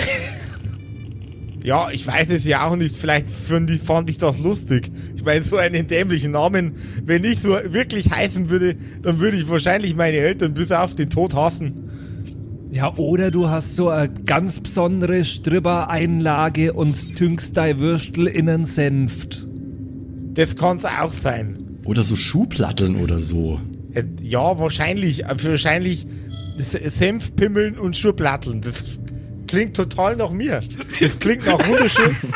A: Ja, ich weiß es ja auch nicht. Vielleicht fand ich, fand ich das lustig. Ich meine, so einen dämlichen Namen, wenn ich so wirklich heißen würde, dann würde ich wahrscheinlich meine Eltern bis auf den Tod hassen.
C: Ja, oder du hast so eine ganz besondere Stripper-Einlage und tünkst dein Würstel in einen Senft.
A: Das kann's auch sein.
B: Oder so Schuhplatteln oder so.
A: Äh, Ja, wahrscheinlich. äh, Wahrscheinlich S- Senf, Pimmeln und Schurplatteln. Das klingt total nach mir. Das klingt nach wunderschön. [laughs]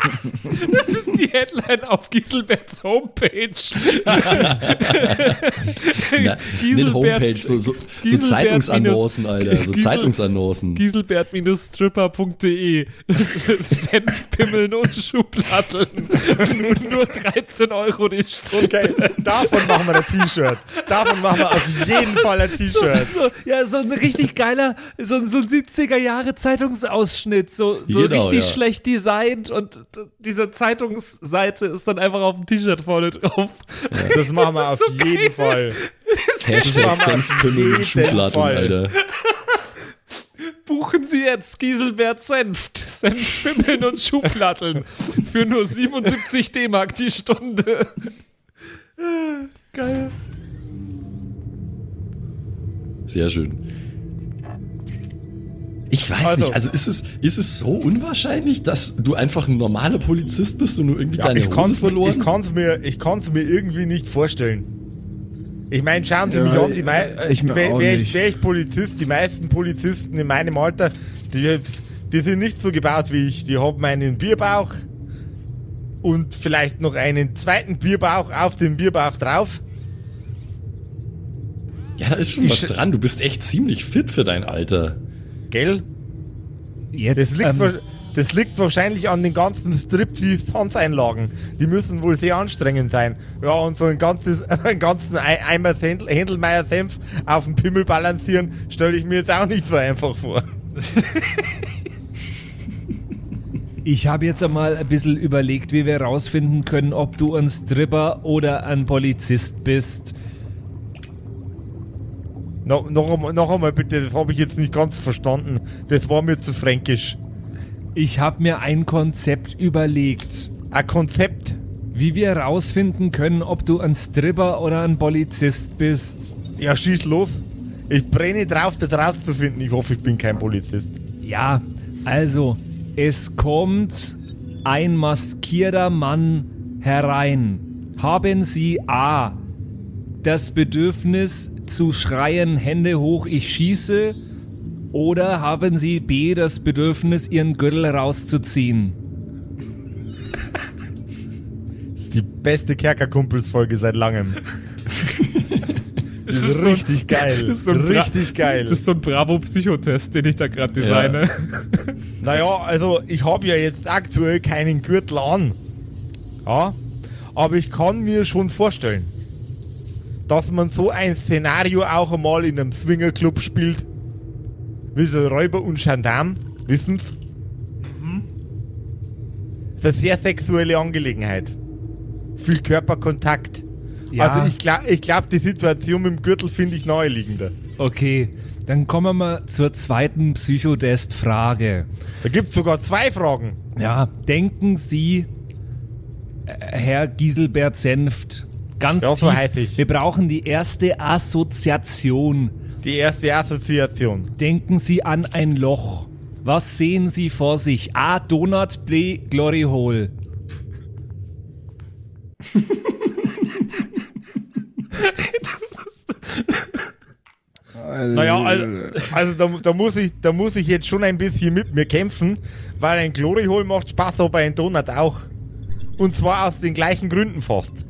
C: Das ist die Headline auf Giselberts Homepage. [laughs]
B: Na, nicht Homepage, so, so, so
C: Giselbert
B: Zeitungsannoncen, Alter. So
C: Gisel-
B: Zeitungsannoncen.
C: Giselbert-stripper.de Senfpimmeln und Schubladeln. nur, nur 13 Euro die Stunde.
A: Okay, davon machen wir ein T-Shirt. Davon machen wir auf jeden Fall ein T-Shirt.
C: So, ja, so ein richtig geiler, so, so ein 70er Zeitungsausschnitt, so, so
B: Genau,
C: richtig
B: ja.
C: schlecht designt und diese Zeitungsseite ist dann einfach auf dem T-Shirt vorne drauf. [laughs]
A: Das machen wir auf
C: so
A: jeden
C: geil.
A: Fall.
B: Hashtag Senfpimmel mit Schubladen,
A: Fall.
B: Alter. [laughs]
C: Buchen Sie jetzt Giselbert Senft, Senfpimmeln und Schubladeln für nur 77 D-Mark die Stunde. [laughs] Geil.
B: Sehr schön. Ich weiß
A: Also-
B: nicht, also ist es, ist es so unwahrscheinlich, dass du einfach ein normaler Polizist bist und nur irgendwie
A: Ja,
B: deine
A: ich
B: Hose
A: kann
B: verloren?
A: ich kann's mir, ich mir irgendwie nicht vorstellen. Ich meine, schauen Sie
D: Ja,
A: mich an, die
D: ich
A: wär,
D: auch
A: wär ich,
D: nicht.
A: wär ich Polizist, die meisten Polizisten in meinem Alter, die, die sind nicht so gebaut wie ich. Die haben einen Bierbauch und vielleicht noch einen zweiten Bierbauch auf dem Bierbauch drauf.
B: ja, da ist schon
A: Ich
B: was dran. Du bist echt ziemlich fit für dein Alter.
A: Gell?
C: Jetzt,
A: Das liegt,
C: ähm,
A: das liegt wahrscheinlich an den ganzen Striptease-Tanzeinlagen. Die müssen wohl sehr anstrengend sein. Ja, und so ein ganzes, [laughs] einen ganzen Ei- Eimer Händelmeier-Senf auf dem Pimmel balancieren, stelle ich mir jetzt auch nicht so einfach vor. [laughs]
C: Ich habe jetzt einmal ein bisschen überlegt, wie wir rausfinden können, ob du ein Stripper oder ein Polizist bist.
A: No, noch, einmal, noch einmal bitte, das habe ich jetzt nicht ganz verstanden. Das war mir zu fränkisch.
C: Ich habe mir ein Konzept überlegt,
A: Ein Konzept.
C: wie wir rausfinden können, ob du ein Stripper oder ein Polizist bist.
A: Ja, schieß los. Ich brenne drauf, das rauszufinden. Ich hoffe, ich bin kein Polizist.
C: Ja, also, es kommt ein maskierter Mann herein. Haben Sie A. das Bedürfnis zu schreien, Hände hoch, ich schieße? Oder haben Sie B. das Bedürfnis, Ihren Gürtel rauszuziehen?
A: Das [laughs] ist die beste Kerkerkumpels-Folge seit langem. Das [laughs] ist richtig geil.
C: das ist so ein Bra-
A: richtig geil.
C: Das ist so ein Bravo-Psychotest, den ich da gerade designe. [laughs]
A: Naja, also ich habe ja jetzt aktuell keinen Gürtel an. Ja, aber ich kann mir schon vorstellen, dass man so ein Szenario auch einmal in einem Swingerclub spielt. Wie so Räuber und Gendarm, wissen's? Das ist eine sehr sexuelle Angelegenheit. Viel Körperkontakt.
C: Ja.
A: Also ich glaube, ich glaub, die Situation mit dem Gürtel finde ich naheliegender.
C: Okay, dann kommen wir mal zur zweiten Psychotest-Frage.
A: Da gibt es sogar zwei Fragen.
C: Ja, denken Sie, äh, Herr Giselbert Senft, ganz
A: Ja, so
C: tief,
A: heiß ich.
C: wir brauchen die erste Assoziation.
A: Die erste Assoziation.
C: Denken Sie an ein Loch. Was sehen Sie vor sich? A. Donut, B. Glory Hole.
A: Naja, also, also da, da, muss ich, da muss ich jetzt schon ein bisschen mit mir kämpfen, weil ein Glory Hole macht Spaß, aber ein Donut auch. Und zwar aus den gleichen Gründen fast.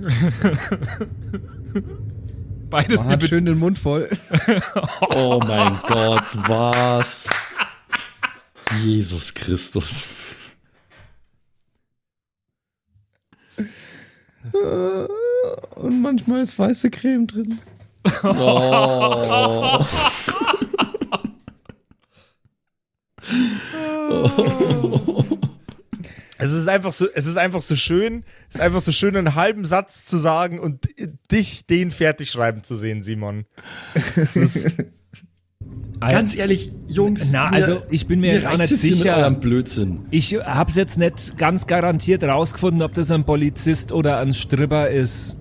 A: [laughs]
C: Beides
D: Man
C: die
D: hat schön den Mund voll. [laughs]
B: Oh mein Gott, was? Jesus Christus.
D: Und manchmal ist weiße Creme drin.
B: Oh. [laughs]
A: Es ist einfach so, es ist einfach so schön, es ist einfach so schön, einen halben Satz zu sagen und dich den fertig schreiben zu sehen, Simon. Es ist, [laughs]
B: Ganz ehrlich, Jungs.
C: Na, also, ich bin mir jetzt auch nicht sicher.
B: Mit eurem Blödsinn.
C: Ich hab's jetzt nicht ganz garantiert rausgefunden, ob das ein Polizist oder ein Stripper ist.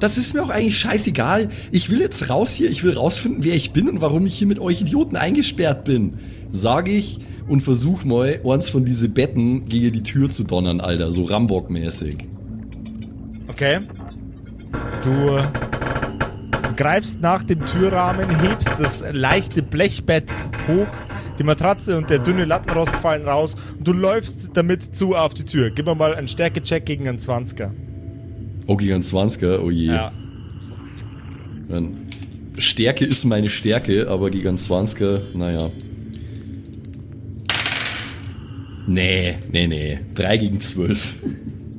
B: Das ist mir auch eigentlich scheißegal. Ich will jetzt raus hier, ich will rausfinden, wer ich bin und warum ich hier mit euch Idioten eingesperrt bin. Sage ich und versuch mal, eins von diese Betten gegen die Tür zu donnern, Alter. So Rambock-mäßig.
A: okay. Du, du greifst nach dem Türrahmen, hebst das leichte Blechbett hoch, die Matratze und der dünne Lattenrost fallen raus und du läufst damit zu auf die Tür. Gib mir mal einen Stärkecheck gegen einen 20er.
B: Oh, gegen einen 20er, oh je.
A: Ja.
B: Stärke ist meine Stärke, aber gegen einen 20er, naja. Nee, nee, nee. 3 gegen 12.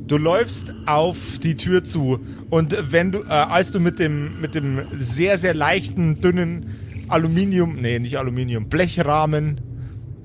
A: Du läufst auf die Tür zu und wenn du, äh, als du mit dem, mit dem sehr, sehr leichten, dünnen Aluminium, nee, nicht Aluminium, Blechrahmen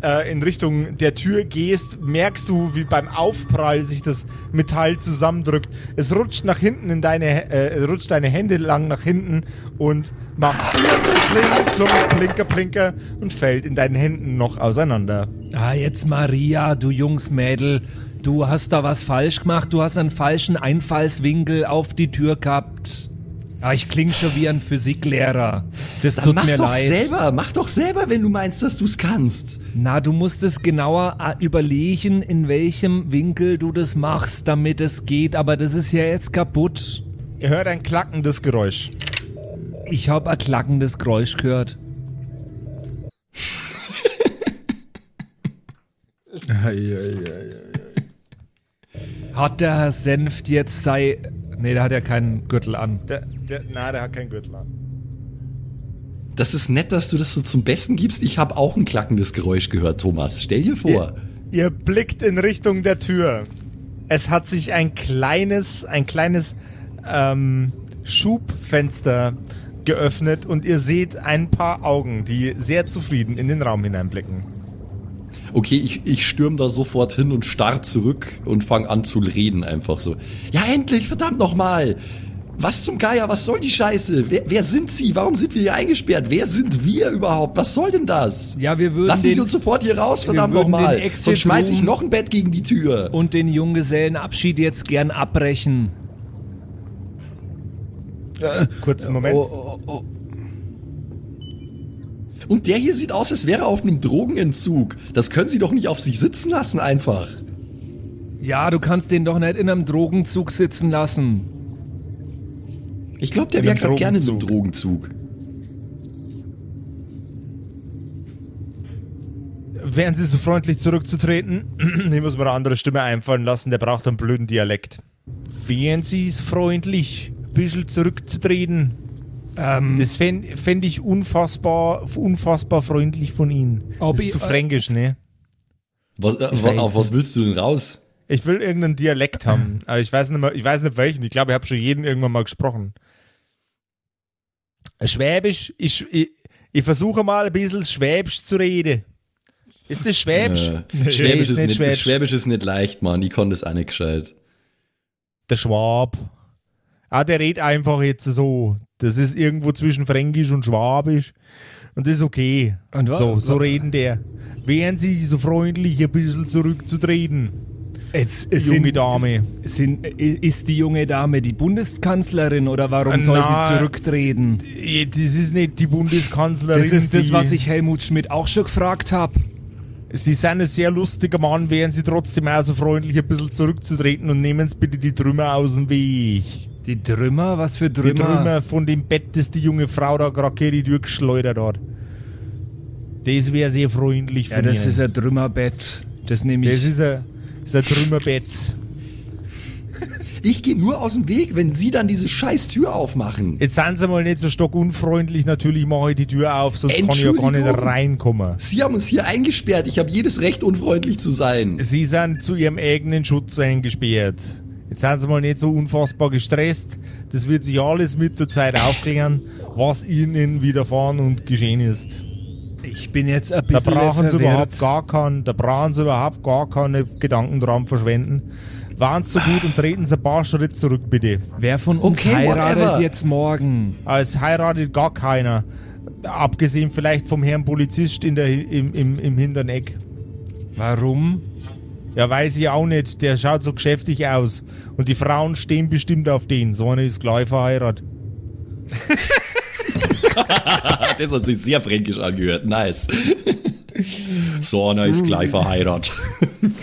A: äh, in Richtung der Tür gehst, merkst du, wie beim Aufprall sich das Metall zusammendrückt. Es rutscht nach hinten in deine, äh, rutscht deine Hände lang nach hinten und macht Plink, Klunk, Plinker, Plinker und fällt in deinen Händen noch auseinander.
C: Ah, jetzt Maria, du Jungsmädel. Du hast da was falsch gemacht. Du hast einen falschen Einfallswinkel auf die Tür gehabt. Ah, ich klinge schon wie ein Physiklehrer. Das
B: Dann
C: tut
B: mach
C: mir
B: doch
C: leid.
B: selber, mach doch selber, wenn du meinst, dass du es kannst.
C: Na, du musst es genauer äh, überlegen, in welchem Winkel du das machst, damit es geht. Aber das ist ja jetzt kaputt.
A: Ihr hört ein klackendes Geräusch.
C: Ich hab ein klackendes Geräusch gehört. [laughs] Hat der Herr Senft jetzt sei. Nee, der hat ja keinen Gürtel an.
A: Der, der, na, der hat keinen Gürtel an.
B: Das ist nett, dass du das so zum Besten gibst. Ich habe auch ein klackendes Geräusch gehört, Thomas. Stell dir vor.
A: Ihr, ihr blickt in Richtung der Tür. Es hat sich ein kleines, ein kleines ähm, Schubfenster geöffnet und ihr seht ein paar Augen, die sehr zufrieden in den Raum hineinblicken.
B: Okay, ich, ich stürm da sofort hin und starr zurück und fang an zu reden einfach so. Ja, endlich, verdammt nochmal! Was zum Geier, was soll die Scheiße? Wer, wer sind Sie? Warum sind wir hier eingesperrt? Wer sind wir überhaupt? Was soll denn das?
C: Ja, wir würden
B: Lassen
C: den,
B: Sie uns sofort hier raus, verdammt nochmal. Sonst schmeiß ich noch ein Bett gegen die Tür.
C: und den Junggesellenabschied jetzt gern abbrechen.
A: Kurzen Moment.
D: Oh, oh, oh.
B: Und der hier sieht aus, als wäre er auf einem Drogenentzug. Das können Sie doch nicht auf sich sitzen lassen einfach.
C: Ja, du kannst den doch nicht in einem Drogenzug sitzen lassen.
B: Ich glaube, der wäre gerade gerne in einem
A: Drogenzug.
B: Drogenzug.
A: Wären Sie so freundlich zurückzutreten? [clears throat] ich muss mir eine andere Stimme einfallen lassen, der braucht einen blöden Dialekt. Wären Sie so freundlich, ein bisschen zurückzutreten?
C: Ähm,
A: Das fände fänd ich unfassbar, unfassbar freundlich von Ihnen. Das ist
C: ich-
A: zu fränkisch, ne?
B: Was, äh, auf was willst du denn raus?
A: Ich will irgendeinen Dialekt haben, [laughs] aber ich weiß nicht, mehr, ich weiß nicht welchen. Ich glaube, ich habe schon jeden irgendwann mal gesprochen. Schwäbisch, ich, ich, ich versuche mal ein bisschen Schwäbisch zu reden. Ist das Schwäbisch?
B: Äh,
A: Nee,
B: Schwäbisch,
A: ist
B: ist
A: nicht
B: nicht,
A: Schwäbisch.
B: Schwäbisch ist nicht leicht, Mann. Ich konnte es auch nicht gescheit.
A: Der Schwab. Ah, der redet einfach jetzt so. Das ist irgendwo zwischen Fränkisch und Schwabisch. Und das ist okay.
C: Und
A: so, so reden der. Wären Sie so freundlich, ein bisschen zurückzutreten,
C: es, es
A: junge
C: sind,
A: Dame.
C: Sind, ist die junge Dame die Bundeskanzlerin oder warum
A: Äh,
C: soll
A: na,
C: sie zurücktreten?
A: Eh, Das ist nicht die Bundeskanzlerin.
C: Das ist das, was ich Helmut Schmidt auch schon gefragt habe.
A: Sie sind ein sehr lustiger Mann, wären Sie trotzdem auch so freundlich, ein bisschen zurückzutreten und nehmen Sie bitte die Trümmer aus dem Weg.
C: Die Trümmer? Was für Trümmer?
A: Die Trümmer von dem Bett, das die junge Frau da gerade gegen die Tür geschleudert hat. Das wäre sehr freundlich
C: Ja,
A: von
C: das
A: Ihnen.
C: ist ein Trümmerbett. Das nehme
A: das
C: ich.
A: ist ein, das ist ein Trümmerbett.
B: Ich gehe nur aus dem Weg, wenn Sie dann diese scheiß Tür aufmachen.
A: Jetzt seien Sie mal nicht so stockunfreundlich. Natürlich mache ich die Tür auf, sonst kann ich ja gar nicht reinkommen.
B: Sie haben uns hier eingesperrt. Ich habe jedes Recht, unfreundlich zu sein.
A: Sie sind zu Ihrem eigenen Schutz eingesperrt. Jetzt seien Sie mal nicht so unfassbar gestresst. Das wird sich alles mit der Zeit aufklären, was Ihnen widerfahren und geschehen ist.
C: Ich bin jetzt ein
A: Da
C: bisschen
A: brauchen Sie überhaupt gar keinen, da brauchen Sie überhaupt gar keine Gedanken dran verschwenden. Waren Sie so gut und treten Sie ein paar Schritte zurück, bitte.
C: Wer von uns
B: Okay,
C: heiratet
B: whatever.
C: jetzt morgen?
A: Aber Es heiratet gar keiner. Abgesehen vielleicht vom Herrn Polizist in der, im, im, im hinteren Eck.
C: Warum?
A: Ja, weiß ich auch nicht. Der schaut so geschäftig aus. Und die Frauen stehen bestimmt auf den. So eine ist gleich verheiratet. [laughs]
B: Das hat sich sehr fränkisch angehört. Nice. So einer ist gleich verheiratet. [laughs]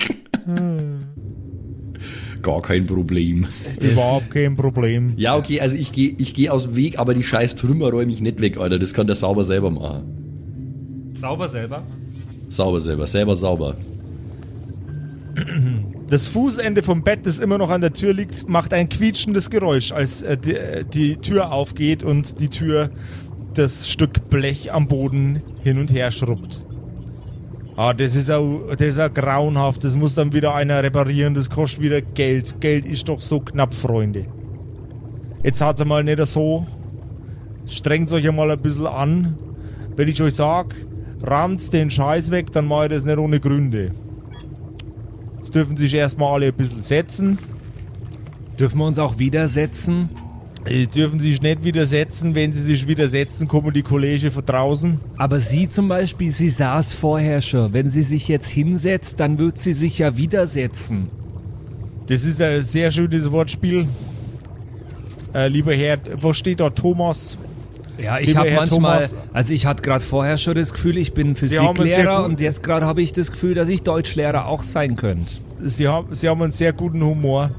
B: gar kein Problem.
A: Überhaupt kein Problem.
B: Ja, okay, also ich gehe ich geh aus dem Weg, aber die scheiß Trümmer räume ich nicht weg, Alter. Das kann der sauber selber machen.
C: Sauber selber.
B: Sauber selber, selber sauber.
A: Das Fußende vom Bett, das immer noch an der Tür liegt, macht ein quietschendes Geräusch, als äh, die, äh, die Tür aufgeht und die Tür das Stück Blech am Boden hin und her schrubbt. Ah, das ist auch, das ist grauenhaft. Das muss dann wieder einer reparieren. Das kostet wieder Geld. Geld ist doch so knapp, Freunde. Jetzt hat's mal nicht so. Strengt euch einmal ein bisschen an. Wenn ich euch sag, rammt den Scheiß weg, dann mache ich das nicht ohne Gründe. Jetzt dürfen sich erstmal alle ein bisschen setzen.
C: Dürfen wir uns auch widersetzen?
A: Die dürfen sich nicht widersetzen. Wenn sie sich widersetzen, kommen die Kollegen von draußen.
C: Aber sie zum Beispiel, sie saß vorher schon. Wenn sie sich jetzt hinsetzt, dann wird sie sich ja widersetzen.
A: Das ist ein sehr schönes Wortspiel. Äh, lieber Herr, wo steht da Thomas?
C: Ja, ich habe manchmal,
A: Thomas.
C: also ich hatte gerade vorher schon das Gefühl, ich bin Physiklehrer und jetzt gerade habe ich das Gefühl, dass ich Deutschlehrer auch sein könnte.
A: Sie haben, sie haben einen sehr guten Humor.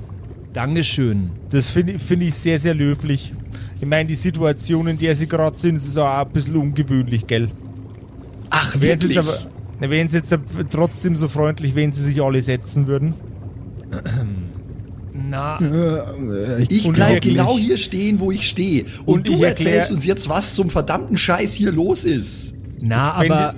C: Dankeschön.
A: Das finde ich- finde ich sehr, sehr löblich. Ich meine, die Situation, in der sie gerade sind, ist auch ein bisschen ungewöhnlich, gell?
B: Ach,
A: Wären sie
B: wirklich?
A: jetzt aber, wären sie jetzt aber trotzdem so freundlich, wenn sie sich alle setzen würden? [clears throat]
C: Na,
D: Äh,
B: ich bleib genau hier stehen, wo ich stehe. Und,
A: Und
B: du erzählst uns jetzt, was zum verdammten Scheiß hier los ist.
C: na,
A: Wenn
C: aber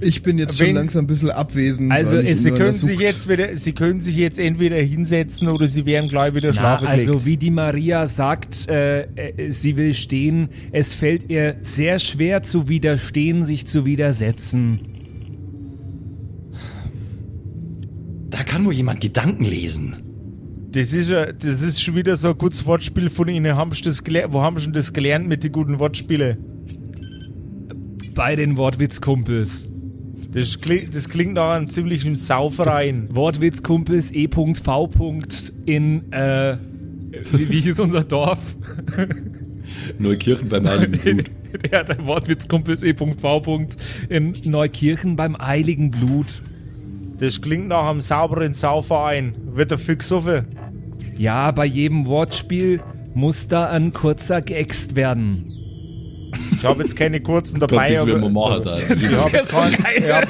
C: äh,
D: Ich bin jetzt
A: Wenn-
D: schon langsam ein bisschen abwesend.
C: Also
D: weil ich
C: es-
A: Sie können sich jetzt wieder, sie können sich jetzt entweder hinsetzen oder sie werden gleich wieder schlafen
C: also wie die Maria sagt, äh, äh, sie will stehen. Es fällt ihr sehr schwer zu widerstehen, sich zu widersetzen.
B: Da kann wohl jemand Gedanken lesen.
A: Das ist, ja, das ist schon wieder so ein gutes Wortspiel von Ihnen. Haben Sie das Wo haben Sie denn das gelernt mit den guten Wortspielen?
C: Bei den Wortwitzkumpels.
A: Das, klingt, das klingt nach einem ziemlichen Sauverein.
C: Wortwitzkumpels E.V. in, äh, wie, wie hieß unser Dorf? [laughs]
B: Neukirchen beim Heiligen Blut. [laughs]
C: Der hat ein Wortwitzkumpels E.V. in Neukirchen beim Heiligen Blut.
A: Das klingt nach einem sauberen Sauverein. Wird er fix offen?
C: Ja, bei jedem Wortspiel muss da ein kurzer geäxt werden.
A: Ich habe jetzt keine kurzen
B: Gott,
A: dabei.
B: das werden wir
A: aber-
B: machen da. [laughs]
A: Ich habe jetzt keinen. [laughs] Ja,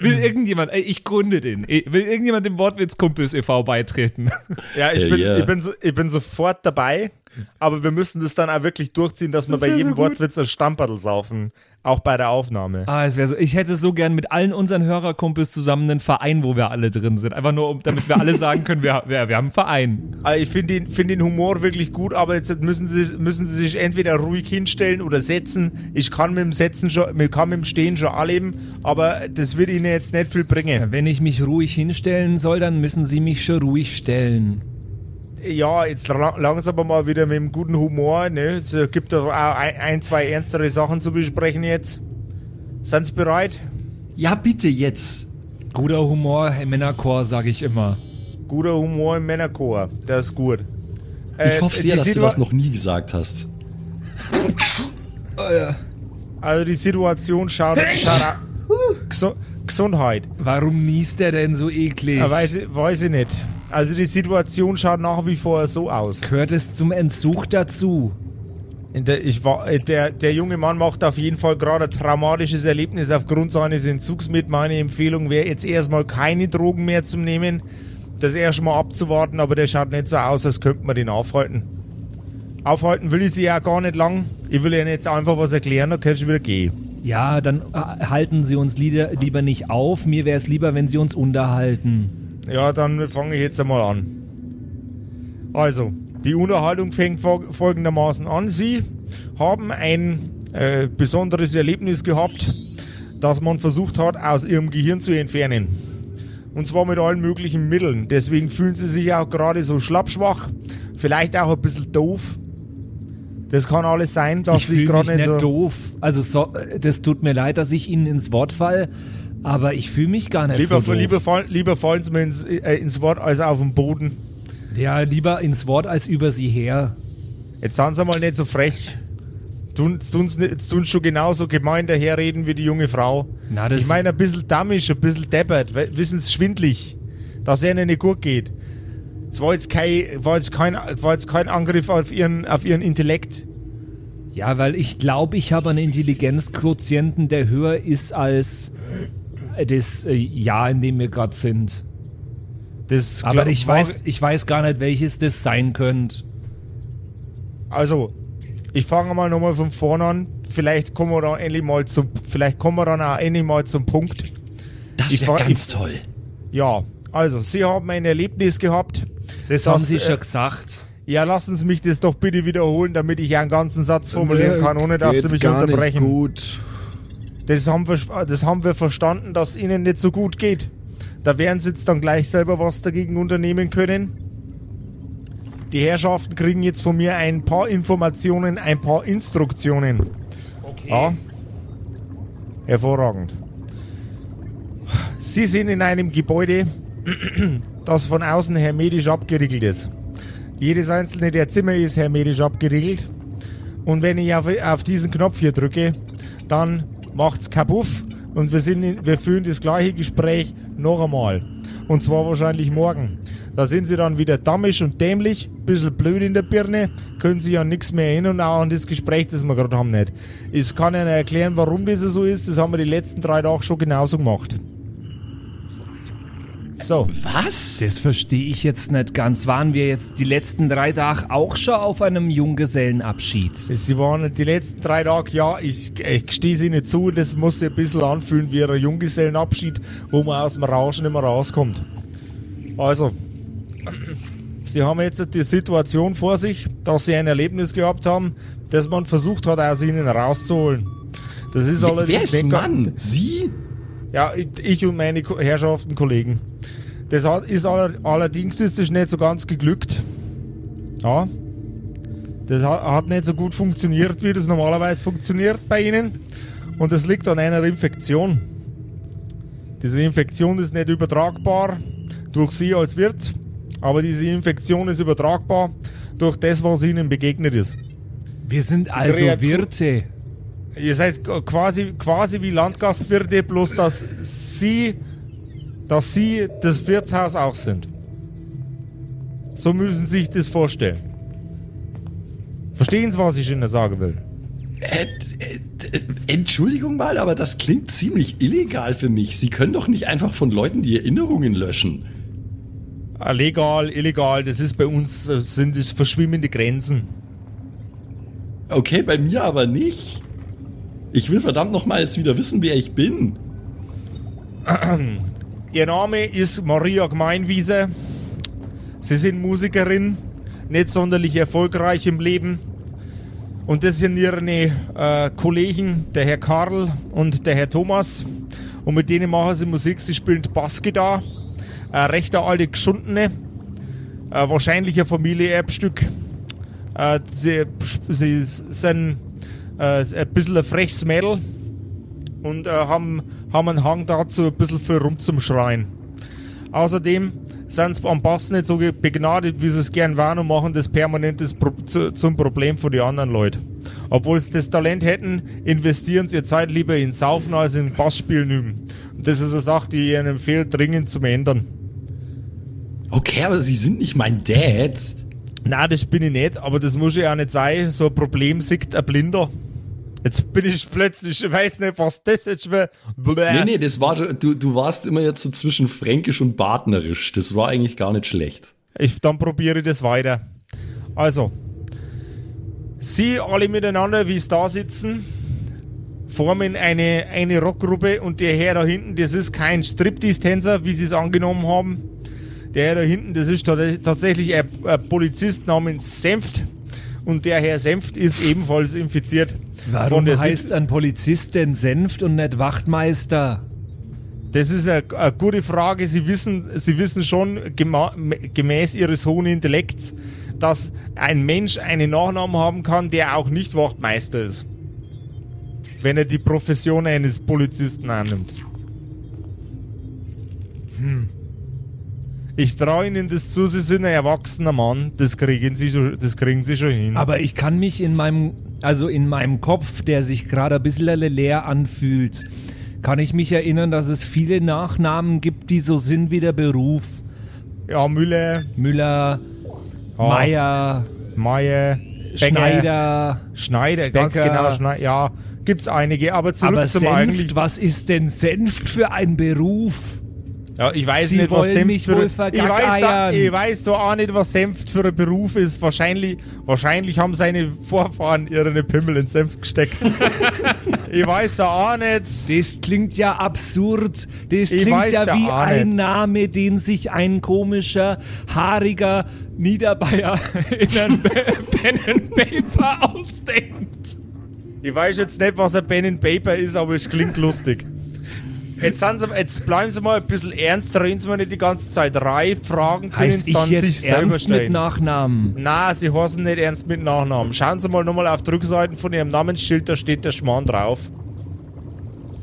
C: Will irgendjemand, ey, ich gründe den, will irgendjemand dem Wortwitzkumpels e.V. beitreten?
A: ja, ich, bin,
B: ja.
A: Ich, bin so, ich bin sofort dabei. Aber wir müssen das dann auch wirklich durchziehen, dass wir
C: Das
A: bei
C: wär
A: jedem
C: so.
A: Wortwitz ein Stamperl saufen. Auch bei der Aufnahme.
C: Ah, es wäre so, ich hätte so gern mit allen unseren Hörerkumpels zusammen einen Verein, wo wir alle drin sind. Einfach nur, damit wir alle sagen können, wir, wir, wir haben einen Verein.
A: Also ich finde den, find den Humor wirklich gut, aber jetzt müssen sie, müssen sie sich entweder ruhig hinstellen oder setzen. Ich kann mit dem Setzen schon, kann mit dem Stehen schon anleben, aber das wird ihnen jetzt nicht viel bringen.
C: Wenn ich mich ruhig hinstellen soll, dann müssen sie mich schon ruhig stellen.
A: Ja, jetzt la- langsam mal wieder mit dem guten Humor. Ne? Es gibt doch auch ein, ein, zwei ernstere Sachen zu besprechen jetzt. Sind Sie bereit?
B: Ja, bitte jetzt.
C: Guter Humor im Männerchor, sage ich immer.
A: Guter Humor im Männerchor, das ist gut.
B: Ich
A: Äh,
B: hoffe sehr, dass du
A: Situa-
B: das noch nie gesagt hast.
A: Also die Situation schaut, schaut au- Gesu Gesundheit.
C: Warum niest der denn so eklig?
A: Ja, weiß, ich- weiß ich nicht. Also die Situation schaut nach wie vor so aus.
C: Gehört es zum Entzug dazu?
A: Der, ich war, äh, der, der junge Mann macht auf jeden Fall gerade ein traumatisches Erlebnis aufgrund seines Entzugs mit. Meine Empfehlung wäre jetzt erstmal keine Drogen mehr zu nehmen, das erstmal abzuwarten, aber der schaut nicht so aus, als könnte man den aufhalten. Aufhalten will ich sie ja gar nicht lang. Ich will Ihnen jetzt einfach was erklären, dann kannst du wieder gehen.
C: Ja, dann äh, halten Sie uns lieber nicht auf. Mir wäre es lieber, wenn Sie uns unterhalten.
A: Ja, dann fange ich jetzt einmal an. Also, die Unterhaltung fängt fol- folgendermaßen an. Sie haben ein äh, besonderes Erlebnis gehabt, das man versucht hat, aus ihrem Gehirn zu entfernen. Und zwar mit allen möglichen Mitteln. Deswegen fühlen sie sich auch gerade so schlappschwach, vielleicht auch ein bisschen doof. Das kann alles sein, dass
C: ich mich
A: gerade
C: nicht
A: nicht so.
C: doof. Also so, das tut mir leid, dass ich Ihnen ins Wort fall, aber ich fühle mich gar nicht
A: Lieber,
C: so doof.
A: lieber, fall- lieber fallen sie mir ins, äh, ins Wort als auf den Boden.
C: Ja, lieber ins Wort als über Sie her.
A: Jetzt sind sie mal nicht so frech. Tun, jetzt tun's nicht- jetzt tun schon genauso gemein daherreden wie die junge Frau.
C: Na,
A: ich meine, ein bisschen dammisch, ein bisschen deppert, wissen Sie, schwindlig. dass es ihnen nicht gut geht. Es war jetzt kein, war jetzt kein, war jetzt kein Angriff auf ihren, auf ihren Intellekt.
C: Ja, weil ich glaube, ich habe einen Intelligenzquotienten, der höher ist als das äh, Jahr, in dem wir gerade sind.
A: Das
C: Aber ich weiß, ich weiß gar nicht, welches das sein könnte.
A: Also, ich fange mal nochmal von vorne an. Vielleicht kommen wir dann endlich mal zum, vielleicht kommen wir dann auch endlich mal zum Punkt.
B: Das wäre
A: war-
B: ganz
A: ich-
B: toll.
A: Ja, also, Sie haben ein Erlebnis gehabt.
C: Das,
A: Das,
C: haben sie
A: äh,
C: schon gesagt.
A: Ja, lassen Sie mich das doch bitte wiederholen, damit ich einen ganzen Satz formulieren kann, ohne dass Sie mich
D: gar
A: unterbrechen.
D: Nicht gut.
A: Das haben, wir, das haben wir verstanden, dass Ihnen nicht so gut geht. Da werden Sie jetzt dann gleich selber was dagegen unternehmen können. Die Herrschaften kriegen jetzt von mir ein paar Informationen, ein paar Instruktionen.
C: Okay.
A: Ja. Hervorragend. Sie sind in einem Gebäude, [clears throat] das von außen hermetisch abgeriegelt ist. Jedes einzelne der Zimmer ist hermetisch abgeriegelt. Und wenn ich auf, auf diesen Knopf hier drücke, dann macht's kapuff und wir, sind in, wir führen das gleiche Gespräch noch einmal. Und zwar wahrscheinlich morgen. Da sind sie dann wieder dammisch und dämlich, bisschen blöd in der Birne, können sich an nichts mehr erinnern, auch an das Gespräch, das wir gerade haben nicht. Ich kann Ihnen erklären, warum das so ist, das haben wir die letzten drei Tage schon genauso gemacht. So,
B: Was?
C: Das verstehe ich jetzt nicht ganz. Waren wir jetzt die letzten drei Tage auch schon auf einem Junggesellenabschied?
A: Sie waren die letzten drei Tage, ja, ich, ich stehe sie nicht zu, das muss sich ein bisschen anfühlen wie ein Junggesellenabschied, wo man aus dem Rauschen nicht mehr rauskommt. Also, Sie haben jetzt die Situation vor sich, dass Sie ein Erlebnis gehabt haben, das man versucht hat, aus Ihnen rauszuholen. Das ist allerdings
B: Wer ist Mann? Sie?
A: Ja, ich- und meine Herrschaften, Kollegen. Das ist aller, allerdings ist das nicht so ganz geglückt. Ja. Das hat, nicht so gut funktioniert, wie das normalerweise funktioniert bei Ihnen. Und das liegt an einer Infektion. Diese Infektion ist nicht übertragbar durch Sie als Wirt, aber diese Infektion ist übertragbar durch das, was Ihnen begegnet ist.
C: Wir sind also Wirte.
A: Ihr seid quasi, quasi wie Landgastwirte, bloß dass sie, dass sie das Wirtshaus auch sind. So müssen Sie sich das vorstellen. Verstehen Sie, was ich Ihnen sagen will?
B: Äh, äh, Entschuldigung mal, aber das klingt ziemlich illegal für mich. Sie können doch nicht einfach von Leuten die Erinnerungen löschen.
A: Äh, Legal, illegal, das ist bei uns, äh, sind es verschwimmende Grenzen.
B: Okay, bei mir aber nicht. Ich will verdammt nochmal jetzt wieder wissen, wer ich bin. [clears throat]
A: Ihr Name ist Maria Gemeinwiese. Sie sind Musikerin, nicht sonderlich erfolgreich im Leben. Und das sind ihre äh, Kollegen, der Herr Karl und der Herr Thomas. Und mit denen machen sie Musik. Sie spielen Bassgitarre. Ein rechter alte Geschundene. Äh, wahrscheinlich ein Familienerbstück. Äh, sie, sie sind äh, ein bisschen ein freches Mädel und äh, haben, haben einen Hang dazu, ein bisschen viel rumzuschreien. Außerdem sind sie am Bass nicht so begnadet, wie sie es gern waren und machen das permanent Pro zu, zum Problem von den anderen Leuten. Obwohl sie das Talent hätten, investieren sie ihre Zeit lieber in Saufen als in Bassspielen üben. Und das ist eine Sache, die ich ihnen empfehle, dringend zu ändern.
B: Okay, aber Sie sind nicht mein Dad.
A: Na, das bin ich nicht, aber das muss ja auch nicht sein. So ein Problem sieht ein Blinder. Jetzt bin ich plötzlich, ich weiß nicht, was das jetzt wäre.
B: Nee, nee, das war, du, du warst immer jetzt so zwischen fränkisch und badnerisch. Das war eigentlich gar nicht schlecht.
A: Ich, dann probiere ich das weiter. Also, Sie alle miteinander, wie es da sitzen, formen eine, eine Rockgruppe und der Herr da hinten, das ist kein Striptease-Tänzer, wie Sie es angenommen haben. Der Herr da hinten, das ist tats- tatsächlich ein, ein Polizist namens Senft und der Herr Senft ist ebenfalls infiziert.
C: Warum
A: der
C: heißt ein Polizist denn Senft und nicht Wachtmeister?
A: Das ist eine, eine gute Frage. Sie wissen, Sie wissen schon gemäß Ihres hohen Intellekts, dass ein Mensch einen Nachnamen haben kann, der auch nicht Wachtmeister ist. Wenn er die Profession eines Polizisten annimmt. Hm. Ich traue Ihnen das zu, Sie sind ein erwachsener Mann. Das kriegen Sie das kriegen Sie schon hin.
C: Aber ich kann mich in meinem, also in meinem Kopf, der sich gerade ein bisschen leer anfühlt, kann ich mich erinnern, dass es viele Nachnamen gibt, die so sind wie der Beruf.
A: Ja, Müller,
C: Müller,
A: Ja.
C: Meier,
A: Meier,
C: Schneider.
A: Schneider, ganz
C: Becker.
A: genau, Schneider. Ja, gibt's einige, aber zurück
C: Aber
A: zum
C: Senft,
A: eigentlich.
C: was ist denn Senft für ein Beruf?
A: Ja, ich weiß
C: Sie
A: nicht, was Senft für ich weiß, da, ich weiß doch auch nicht, was Senft für ein Beruf ist. Wahrscheinlich, wahrscheinlich haben seine Vorfahren ihre Pimmel in Senft gesteckt. [laughs] ich weiß ja auch nicht.
C: Das klingt ja absurd. Das
A: Ich
C: klingt ja wie ein
A: nicht.
C: Name, den sich ein komischer, haariger Niederbayer [laughs] in einem Pen and Paper ausdenkt.
A: Ich weiß jetzt nicht, was ein Pen and Paper ist, aber es klingt lustig. Jetzt, sie, jetzt bleiben Sie mal ein bisschen ernst, reden Sie mir nicht die ganze Zeit reif, Fragen können
C: Heißt
A: Sie
C: ich
A: dann sich
C: jetzt
A: selber
C: ernst mit
A: stellen.
C: Nachnamen?
A: Na, Sie heißen nicht ernst mit Nachnamen. Schauen Sie mal nochmal auf die Rückseiten von Ihrem Namensschild, da steht der Schmarrn drauf.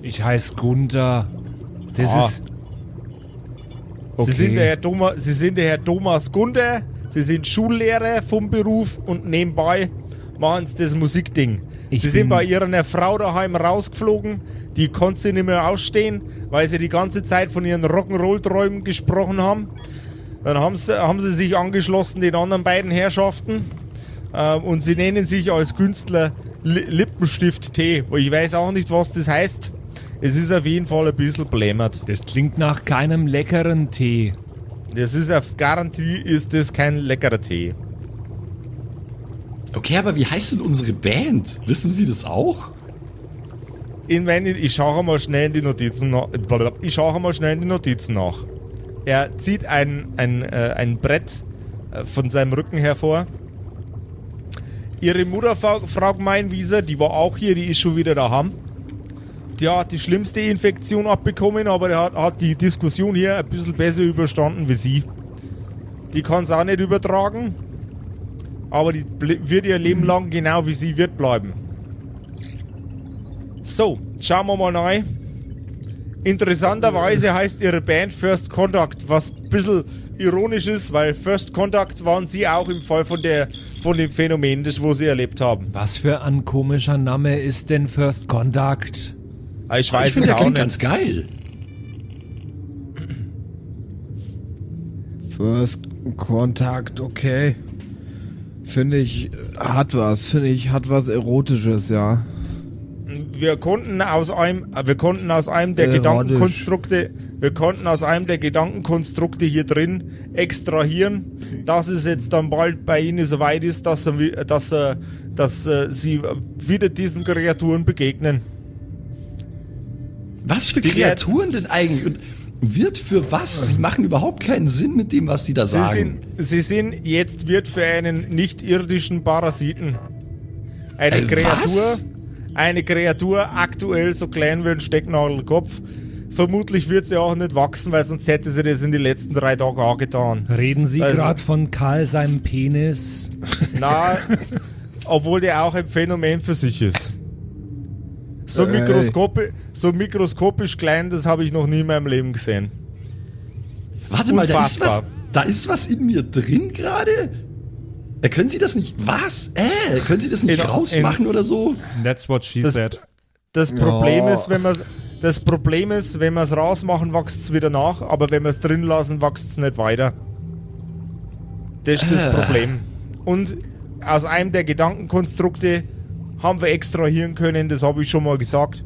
C: Ich heiße Gunther. Das
A: Ah.
C: ist.
A: Sie, sind der Herr Thomas, Sie sind der Herr Thomas Gunder, Sie sind Schullehrer vom Beruf und nebenbei machen Sie das Musikding.
C: Ich
A: Sie sind bei Ihrer Frau daheim rausgeflogen, die konnte sie nicht mehr ausstehen, weil sie die ganze Zeit von ihren Rock'n'Roll-Träumen gesprochen haben. Dann haben sie, haben sie sich angeschlossen, den anderen beiden Herrschaften, äh, und sie nennen sich als Künstler Li Lippenstift T. Ich weiß auch nicht, was das heißt. Es ist auf jeden Fall ein bisschen blämert.
C: Das klingt nach keinem leckeren Tee.
A: Das ist auf Garantie ist das kein leckerer Tee.
B: Okay, aber wie heißt denn unsere Band? Wissen Sie das auch?
A: In meine, ich schaue mal schnell in die Notizen nach. Ich schaue mal schnell in die Notizen nach. Er zieht ein, ein, äh, ein Brett äh, von seinem Rücken hervor. Ihre Mutter, Frau, Frau Gemeinwieser, die war auch hier, die ist schon wieder daheim. Die hat die schlimmste Infektion abbekommen, aber er hat, hat die Diskussion hier ein bisschen besser überstanden wie sie. Die kann es auch nicht übertragen, aber die wird ihr Leben lang genau wie sie wird bleiben. So, schauen wir mal rein. Interessanterweise heißt ihre Band First Contact, was ein bisschen ironisch ist, weil First Contact waren sie auch im Fall von, der, von dem Phänomen, das wo sie erlebt haben.
C: Was für ein komischer Name ist denn First Contact?
A: Aber Ich
B: ich
A: weiß
B: finde,
A: es
B: der
A: auch
B: klingt
A: nicht.
B: ganz geil.
D: First Kontakt, okay. Finde ich, hat was, finde ich, hat was Erotisches, ja.
A: Wir konnten aus einem, äh, wir konnten aus einem der
D: Erotisch.
A: Gedankenkonstrukte, wir konnten aus einem der Gedankenkonstrukte hier drin extrahieren, dass es jetzt dann bald bei Ihnen soweit ist, dass, er, wi- dass, er, dass äh, Sie wieder diesen Kreaturen begegnen.
B: Was für
A: Die
B: Kreaturen denn eigentlich? Und wird für was? Sie machen überhaupt keinen Sinn mit dem, was sie da
A: Sie
B: sagen.
A: sind, Sie sind jetzt wird für einen nicht-irdischen Parasiten eine
B: Äh,
A: Kreatur,
B: was?
A: Eine Kreatur aktuell so klein wie ein Stecknadelkopf. Vermutlich wird sie auch nicht wachsen, weil sonst hätte sie das in den letzten drei Tagen auch getan.
C: Reden Sie
A: Also-
C: gerade von Karl seinem Penis? [laughs]
A: Na, obwohl der auch ein Phänomen für sich ist. So,
D: Ey.
A: mikroskopi so mikroskopisch klein, das habe ich noch nie in meinem Leben gesehen.
B: Warte mal, da ist was,
A: unfassbar.
B: da ist was in mir drin gerade? Äh, können Sie das nicht, was? Äh, können Sie das nicht
A: In-
B: rausmachen oder so?
C: That's what she
A: Das-
C: said.
A: Das Problem
D: Ja.
A: ist, wenn man das Problem ist, wenn wir es rausmachen, wächst es wieder nach, aber wenn wir es drin lassen, wächst es nicht weiter. Das ist das
B: Ah.
A: Problem. Und aus einem der Gedankenkonstrukte haben wir extrahieren können, das habe ich schon mal gesagt,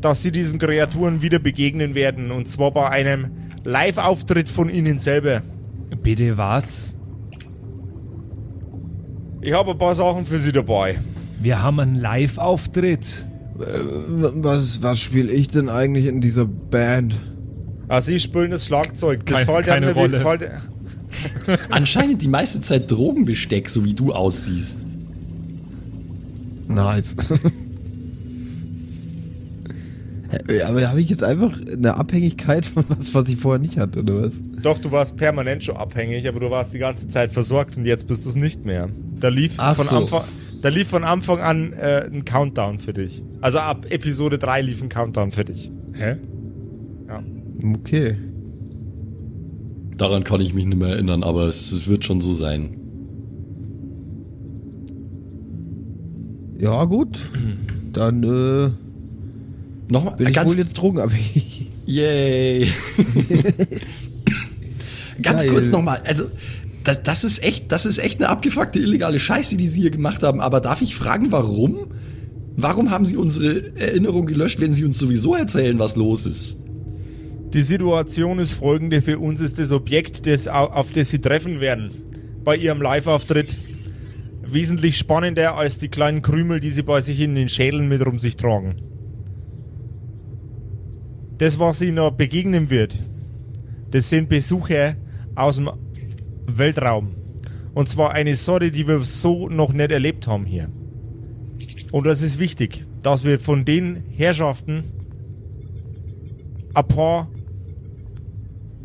A: dass sie diesen Kreaturen wieder begegnen werden. Und zwar bei einem Live-Auftritt von ihnen selber.
C: Bitte was?
A: Ich habe ein paar Sachen für sie dabei.
C: Wir haben einen Live-Auftritt.
D: Was, was spiele ich denn eigentlich in dieser Band?
A: Also sie spielen das Schlagzeug. Das
C: Kein-
A: fällt
C: keine Rolle.
A: fällt- [laughs]
B: Anscheinend die meiste Zeit Drogenbesteck, so wie du aussiehst.
D: Nice. [laughs] Ja, aber habe ich jetzt einfach eine Abhängigkeit von was, was ich vorher nicht hatte, oder was?
A: Doch, du warst permanent schon abhängig, aber du warst die ganze Zeit versorgt und jetzt bist du es nicht mehr. Da lief,
D: Ach
A: von
D: so.
A: Anfang, da lief von Anfang an äh, ein Countdown für dich. Also ab Episode 3 lief ein Countdown für dich.
C: Hä?
D: Okay.
B: Daran kann ich mich nicht mehr erinnern, aber es wird schon so sein.
D: Ja, gut. Dann äh,
B: Nochmal,
D: bin ich
B: ganz
D: wohl jetzt drogenabhängig. [laughs]
B: Yay. [laughs] Ganz
D: Geil.
B: kurz nochmal, also das, das ist echt, das ist echt eine abgefuckte illegale Scheiße, die Sie hier gemacht haben. Aber darf ich fragen, warum? Warum haben Sie unsere Erinnerung gelöscht, wenn Sie uns sowieso erzählen, was los ist?
A: Die Situation ist folgende. Für uns ist das Objekt, das, au- auf das Sie treffen werden, bei Ihrem Live-Auftritt wesentlich spannender als die kleinen Krümel, die Sie bei sich in den Schädeln mit rum sich tragen. Das, was Ihnen noch begegnen wird, das sind Besucher aus dem Weltraum. Und zwar eine Sorte, die wir so noch nicht erlebt haben hier. Und das ist wichtig, dass wir von den Herrschaften ein paar,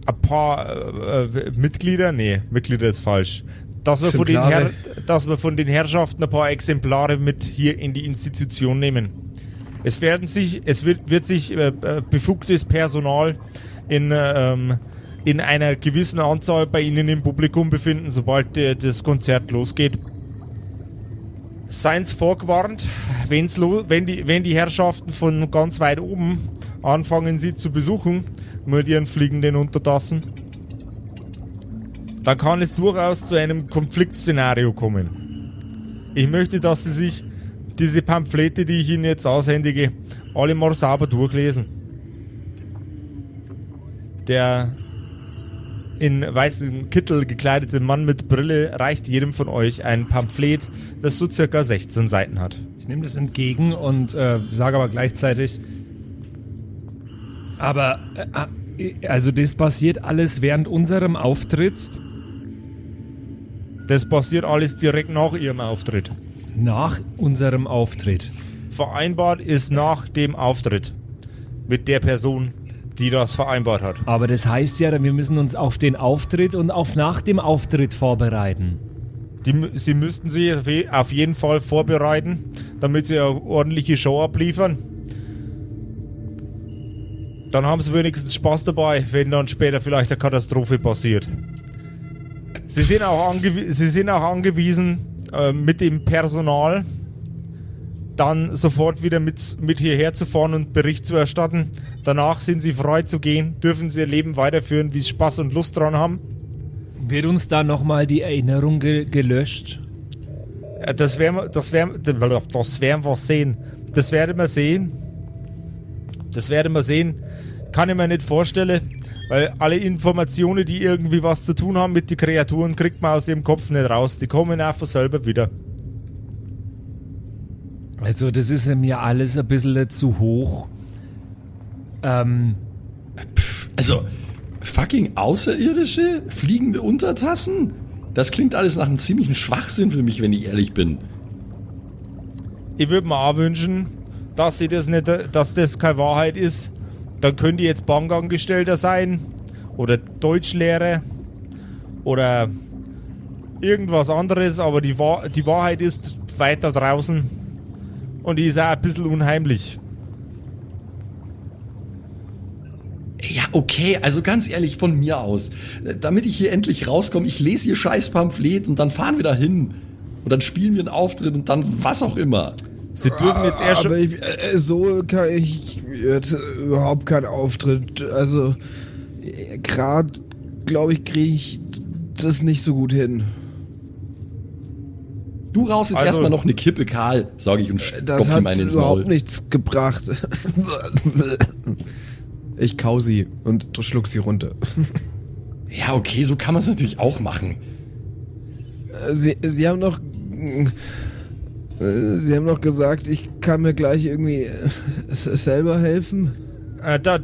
A: ein paar äh, äh, Mitglieder, nee, Mitglieder ist falsch, dass wir, von den. Herr, dass wir von den Herrschaften ein paar Exemplare mit hier in die Institution nehmen. Es werden sich, es wird, wird sich äh, äh, befugtes Personal in, äh, ähm, in einer gewissen Anzahl bei Ihnen im Publikum befinden, sobald äh, das Konzert losgeht. Seien Sie vorgewarnt, wenn's wenn, die, wenn die Herrschaften von ganz weit oben anfangen, Sie zu besuchen, mit ihren fliegenden Untertassen, dann kann es durchaus zu einem Konfliktszenario kommen. Ich möchte, dass Sie sich diese Pamphlete, die ich Ihnen jetzt aushändige, alle mal sauber durchlesen. Der in weißem Kittel gekleidete Mann mit Brille reicht jedem von euch ein Pamphlet, das so circa 16 Seiten hat.
C: Ich nehme das entgegen und äh, sage aber gleichzeitig, aber äh, also das passiert alles während unserem Auftritt.
A: Das passiert alles direkt nach ihrem Auftritt.
C: Nach unserem Auftritt.
A: Vereinbart ist nach dem Auftritt mit der Person, die das vereinbart hat.
C: Aber das heißt ja, wir müssen uns auf den Auftritt und auf nach dem Auftritt vorbereiten.
A: Die, sie müssten sich auf je- auf jeden Fall vorbereiten, damit sie eine ordentliche Show abliefern. Dann haben sie wenigstens Spaß dabei, wenn dann später vielleicht eine Katastrophe passiert. Sie sind auch, angewi sie sind auch angewiesen, äh, mit dem Personal dann sofort wieder mit, mit hierher zu fahren und Bericht zu erstatten. Danach sind sie frei zu gehen, dürfen sie ihr Leben weiterführen, wie sie Spaß und Lust dran haben.
C: Wird uns da nochmal die Erinnerung ge gelöscht?
A: Das werden wir, das werden, das werden wir sehen. Das werden wir sehen. Das werden wir sehen. Kann ich mir nicht vorstellen, weil alle Informationen, die irgendwie was zu tun haben mit den Kreaturen, kriegt man aus ihrem Kopf nicht raus. Die kommen einfach selber wieder.
C: Also das ist mir alles ein bisschen zu hoch. Ähm,
B: Also, fucking Außerirdische? Fliegende Untertassen? Das klingt alles nach einem ziemlichen Schwachsinn für mich, wenn ich ehrlich bin.
A: Ich würde mir auch wünschen, dass sie das nicht, dass das keine Wahrheit ist. Dann können die jetzt Bankangestellter sein oder Deutschlehrer oder irgendwas anderes, aber die, Wahr die Wahrheit ist weiter draußen und die ist auch ein bisschen unheimlich.
B: Ja, okay, also ganz ehrlich, von mir aus. Damit ich hier endlich rauskomme, ich lese hier scheiß Pamphlet und dann fahren wir da hin. Und dann spielen wir einen Auftritt und dann was auch immer.
A: Sie dürfen jetzt erst
D: Aber
A: schon,
D: ich, äh, so kann ich jetzt überhaupt keinen Auftritt. Also, gerade, glaube ich, kriege ich das nicht so gut hin.
B: Du rauchst jetzt
A: Also-
B: erstmal noch eine Kippe, Karl, sage ich und
D: Das
B: stopf
D: hat
B: ihm einen ins
D: überhaupt
B: Maul.
D: nichts gebracht. [laughs] Ich kau sie und schluck sie runter.
B: Ja, okay, so kann man es natürlich auch machen.
D: Äh, Sie, sie haben noch. Äh, Sie haben noch gesagt, ich kann mir gleich irgendwie äh, selber helfen.
A: äh, da,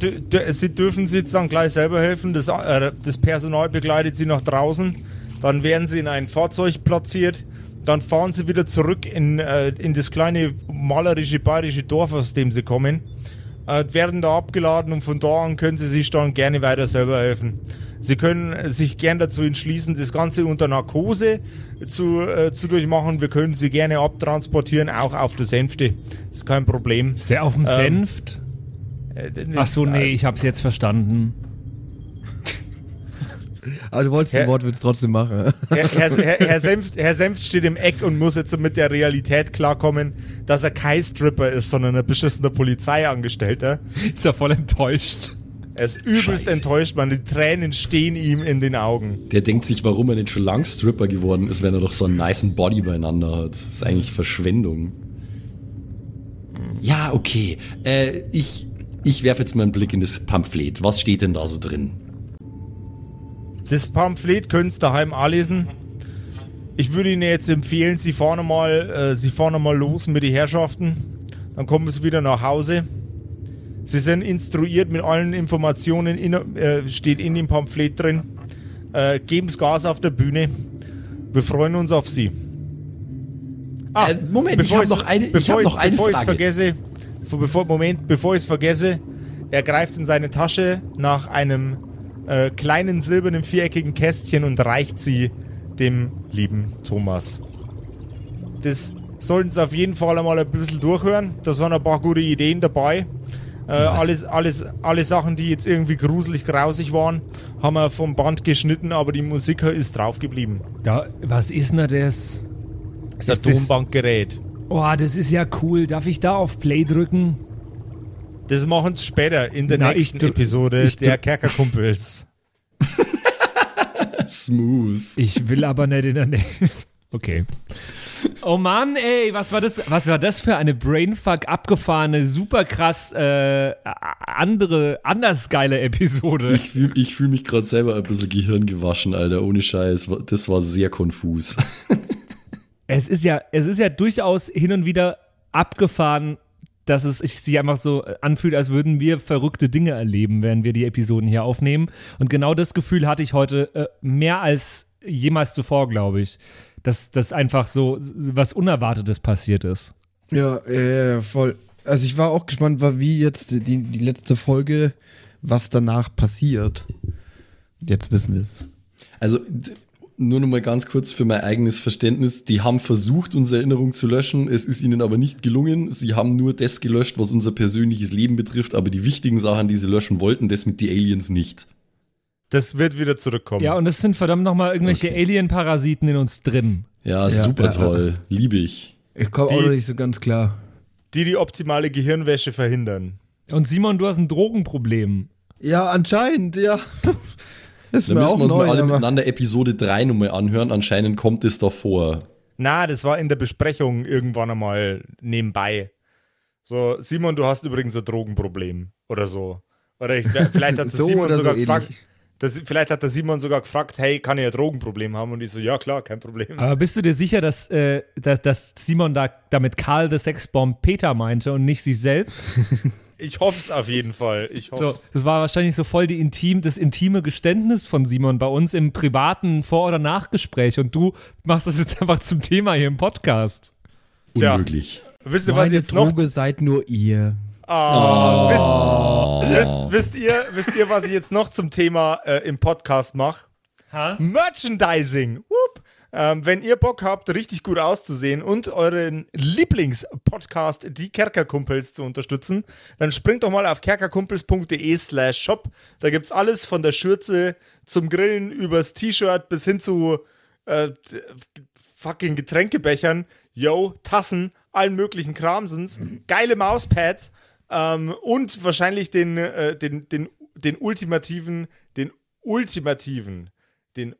A: sie dürfen sie dann gleich selber helfen. Das, äh, das Personal begleitet sie nach draußen. Dann werden sie in ein Fahrzeug platziert. Dann fahren sie wieder zurück in, äh, in das kleine malerische bayerische Dorf, aus dem sie kommen. Äh, werden da abgeladen und von da an können sie sich dann gerne weiter selber helfen. Sie können sich gern dazu entschließen, das Ganze unter Narkose zu, äh, zu durchmachen. Wir können sie gerne abtransportieren, auch auf der Sänfte. Ist kein Problem.
C: ist der auf dem
A: Ähm,
C: Senft?
A: Äh,
C: Ach so, nee, ich hab's jetzt verstanden. [laughs]
D: Aber du wolltest
A: Hä?
D: den Wortwitz trotzdem machen.
A: Herr, Herr, [laughs] Herr, Herr, Senft, Herr Senft steht im Eck und muss jetzt mit der Realität klarkommen, dass er kein Stripper ist, sondern ein beschissener Polizeiangestellter.
C: Ist ja voll enttäuscht.
A: Er ist übelst
B: Scheiße.
A: enttäuscht, man. Die Tränen stehen ihm in den Augen.
B: Der denkt sich, warum er nicht schon lang Stripper geworden ist, wenn er doch so einen niceen Body beieinander hat. Das ist eigentlich Verschwendung. Ja, okay. Äh, ich, ich werfe jetzt mal einen Blick in das Pamphlet. Was steht denn da so drin?
A: Das Pamphlet könnt ihr daheim anlesen. Ich würde Ihnen jetzt empfehlen, Sie fahren mal, äh, Sie fahren mal los mit den Herrschaften. Dann kommen Sie wieder nach Hause. Sie sind instruiert mit allen Informationen, in, äh, steht in dem Pamphlet drin. Äh, geben's Gas auf der Bühne. Wir freuen uns auf Sie. Ah,
B: Äh, Moment, ich
A: bevor
B: hab
A: ich's-
B: noch eine- ich
A: bevor ich's-
B: noch eine
A: bevor
B: Frage.
A: vergesse, bevor, Moment, bevor ich es vergesse, er greift in seine Tasche nach einem äh, kleinen silbernen viereckigen Kästchen und reicht sie dem lieben Thomas. Das sollten Sie auf jeden Fall einmal ein bisschen durchhören. Da sind ein paar gute Ideen dabei. Äh, alles, alles, alle Sachen, die jetzt irgendwie gruselig, grausig waren, haben wir vom Band geschnitten, aber die Musik ist drauf geblieben.
C: Da, was ist denn das?
A: Das ist ein
C: das-
A: Tonbankgerät.
C: Oh, das ist ja cool. Darf ich da auf Play drücken?
A: Das machen sie später in der
C: Na,
A: nächsten Episode
C: ich
A: der Kerkerkumpels. [laughs]
B: Smooth.
C: Ich will aber nicht in der Nähe. Okay. Oh Mann, ey, was war das? Was war das für eine Brainfuck abgefahrene, super krass äh, andere, anders geile Episode?
B: Ich fühle ich fühl mich gerade selber ein bisschen gehirngewaschen, Alter. Ohne Scheiß. Das war sehr konfus. [laughs]
C: Es ist ja, es ist ja durchaus hin und wieder abgefahren, dass es sich einfach so anfühlt, als würden wir verrückte Dinge erleben, während wir die Episoden hier aufnehmen. Und genau das Gefühl hatte ich heute äh, mehr als jemals zuvor, glaube ich. Dass das einfach so was Unerwartetes passiert ist.
D: Ja, äh, voll. Also ich war auch gespannt, war wie jetzt die, die letzte Folge, was danach passiert. Jetzt wissen wir es.
B: Also, nur noch mal ganz kurz für mein eigenes Verständnis. Die haben versucht, unsere Erinnerung zu löschen. Es ist ihnen aber nicht gelungen. Sie haben nur das gelöscht, was unser persönliches Leben betrifft. Aber die wichtigen Sachen, die sie löschen wollten, das mit die Aliens nicht.
A: Das wird wieder zurückkommen.
C: Ja, und es sind verdammt nochmal irgendwelche
B: Okay.
C: Alien-Parasiten in uns drin.
B: Ja, super
D: ja,
B: toll. Liebe ich.
D: Ich komme auch nicht so ganz klar.
A: Die die optimale Gehirnwäsche verhindern.
C: Und Simon, du hast ein Drogenproblem.
D: Ja, anscheinend, ja. [laughs] Ist
B: Dann
D: mir
B: müssen wir uns
D: neu,
B: mal alle
D: aber-
B: miteinander Episode 3 nochmal anhören. Anscheinend kommt es da vor.
A: Na, das war in der Besprechung irgendwann einmal nebenbei. So, Simon, du hast übrigens ein Drogenproblem oder so. Oder ich, vielleicht hat [laughs]
D: So
A: Simon
D: oder so
A: sogar
D: ähnlich.
A: Das, vielleicht hat der Simon sogar gefragt, hey, kann ich ein Drogenproblem haben? Und ich so, ja klar, kein Problem.
C: Aber bist du dir sicher, dass, äh, dass, dass Simon da damit Karl the Sexbomb Peter meinte und nicht sich selbst? [laughs]
A: Ich hoffe es auf jeden Fall. Ich
C: So, das war wahrscheinlich so voll die intim, das intime Geständnis von Simon bei uns im privaten Vor- oder Nachgespräch und du machst das jetzt [laughs] einfach zum Thema hier im Podcast.
A: Tja.
B: Unmöglich.
A: Wisst ihr, was
D: Meine
A: jetzt noch
D: Droge seid nur ihr.
A: Ah, wisst, wisst, wisst, ihr, wisst ihr, was ich jetzt noch zum Thema äh, im Podcast mache? Merchandising. Whoop. Ähm, wenn ihr Bock habt, richtig gut auszusehen und euren Lieblingspodcast, die Kerkerkumpels, zu unterstützen, dann springt doch mal auf kerkerkumpels.de slash shop. Da gibt's alles von der Schürze zum Grillen übers T-Shirt bis hin zu äh, fucking Getränkebechern, yo, Tassen, allen möglichen Kramsens, geile Mauspads ähm, und wahrscheinlich den, äh, den, den, den ultimativen, den ultimativen, den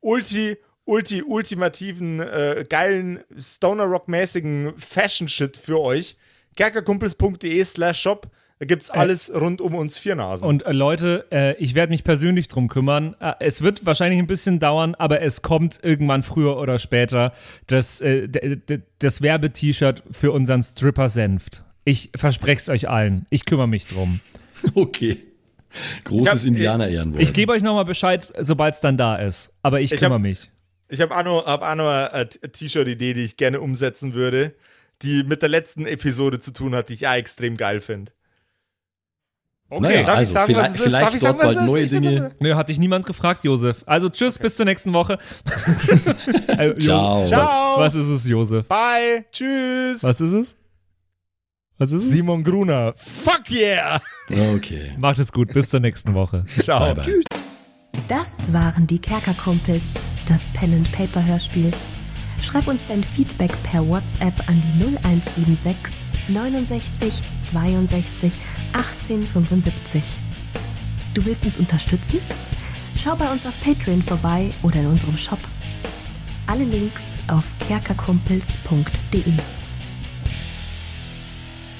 A: ulti, ulti, ultimativen, äh, geilen Stoner Rock-mäßigen Fashion-Shit für euch. kerkerkumpels.de slash shop. Da gibt's alles rund um uns vier Nasen.
C: Und äh, Leute, äh, ich werde mich persönlich drum kümmern. Äh, es wird wahrscheinlich ein bisschen dauern, aber es kommt irgendwann früher oder später das, äh, das Werbe-T-Shirt für unseren Stripper Senft. Ich verspreche es euch allen. Ich kümmere mich drum. [laughs]
B: Okay. Großes
A: Ich hab-
B: Indianer-Ehrenwort.
C: Ich gebe euch nochmal Bescheid, sobald es dann da ist. Aber ich,
A: Ich
C: kümmere
A: hab-
C: mich.
A: Ich habe auch noch, hab auch noch eine T- T-Shirt-Idee, die ich gerne umsetzen würde, die mit der letzten Episode zu tun hat, die ich auch extrem geil finde.
B: Naja,
A: darf ich
B: also
A: sagen, was
B: vielleicht,
A: es ist? Darf
B: vielleicht
A: ich
B: dort
A: sagen, was
B: bald neue
A: Ich
B: Dinge.
C: Nö, hat dich niemand gefragt, Josef. Also tschüss, bis zur nächsten Woche. [laughs] Äh,
B: Ciao.
A: Ciao.
C: Was ist es, Josef?
A: Bye. Tschüss.
C: Was ist es? Was ist es?
A: Simon Gruner. Fuck yeah.
B: Okay.
C: Macht es gut, bis zur nächsten Woche.
A: Ciao.
B: Bye, bye.
E: Das waren die Kerkerkumpels, das Pen and Paper Hörspiel. Schreib uns dein Feedback per WhatsApp an die 0176 69 62 1875. Du willst uns unterstützen? Schau bei uns auf Patreon vorbei oder in unserem Shop. Alle Links auf kerkerkumpels.de.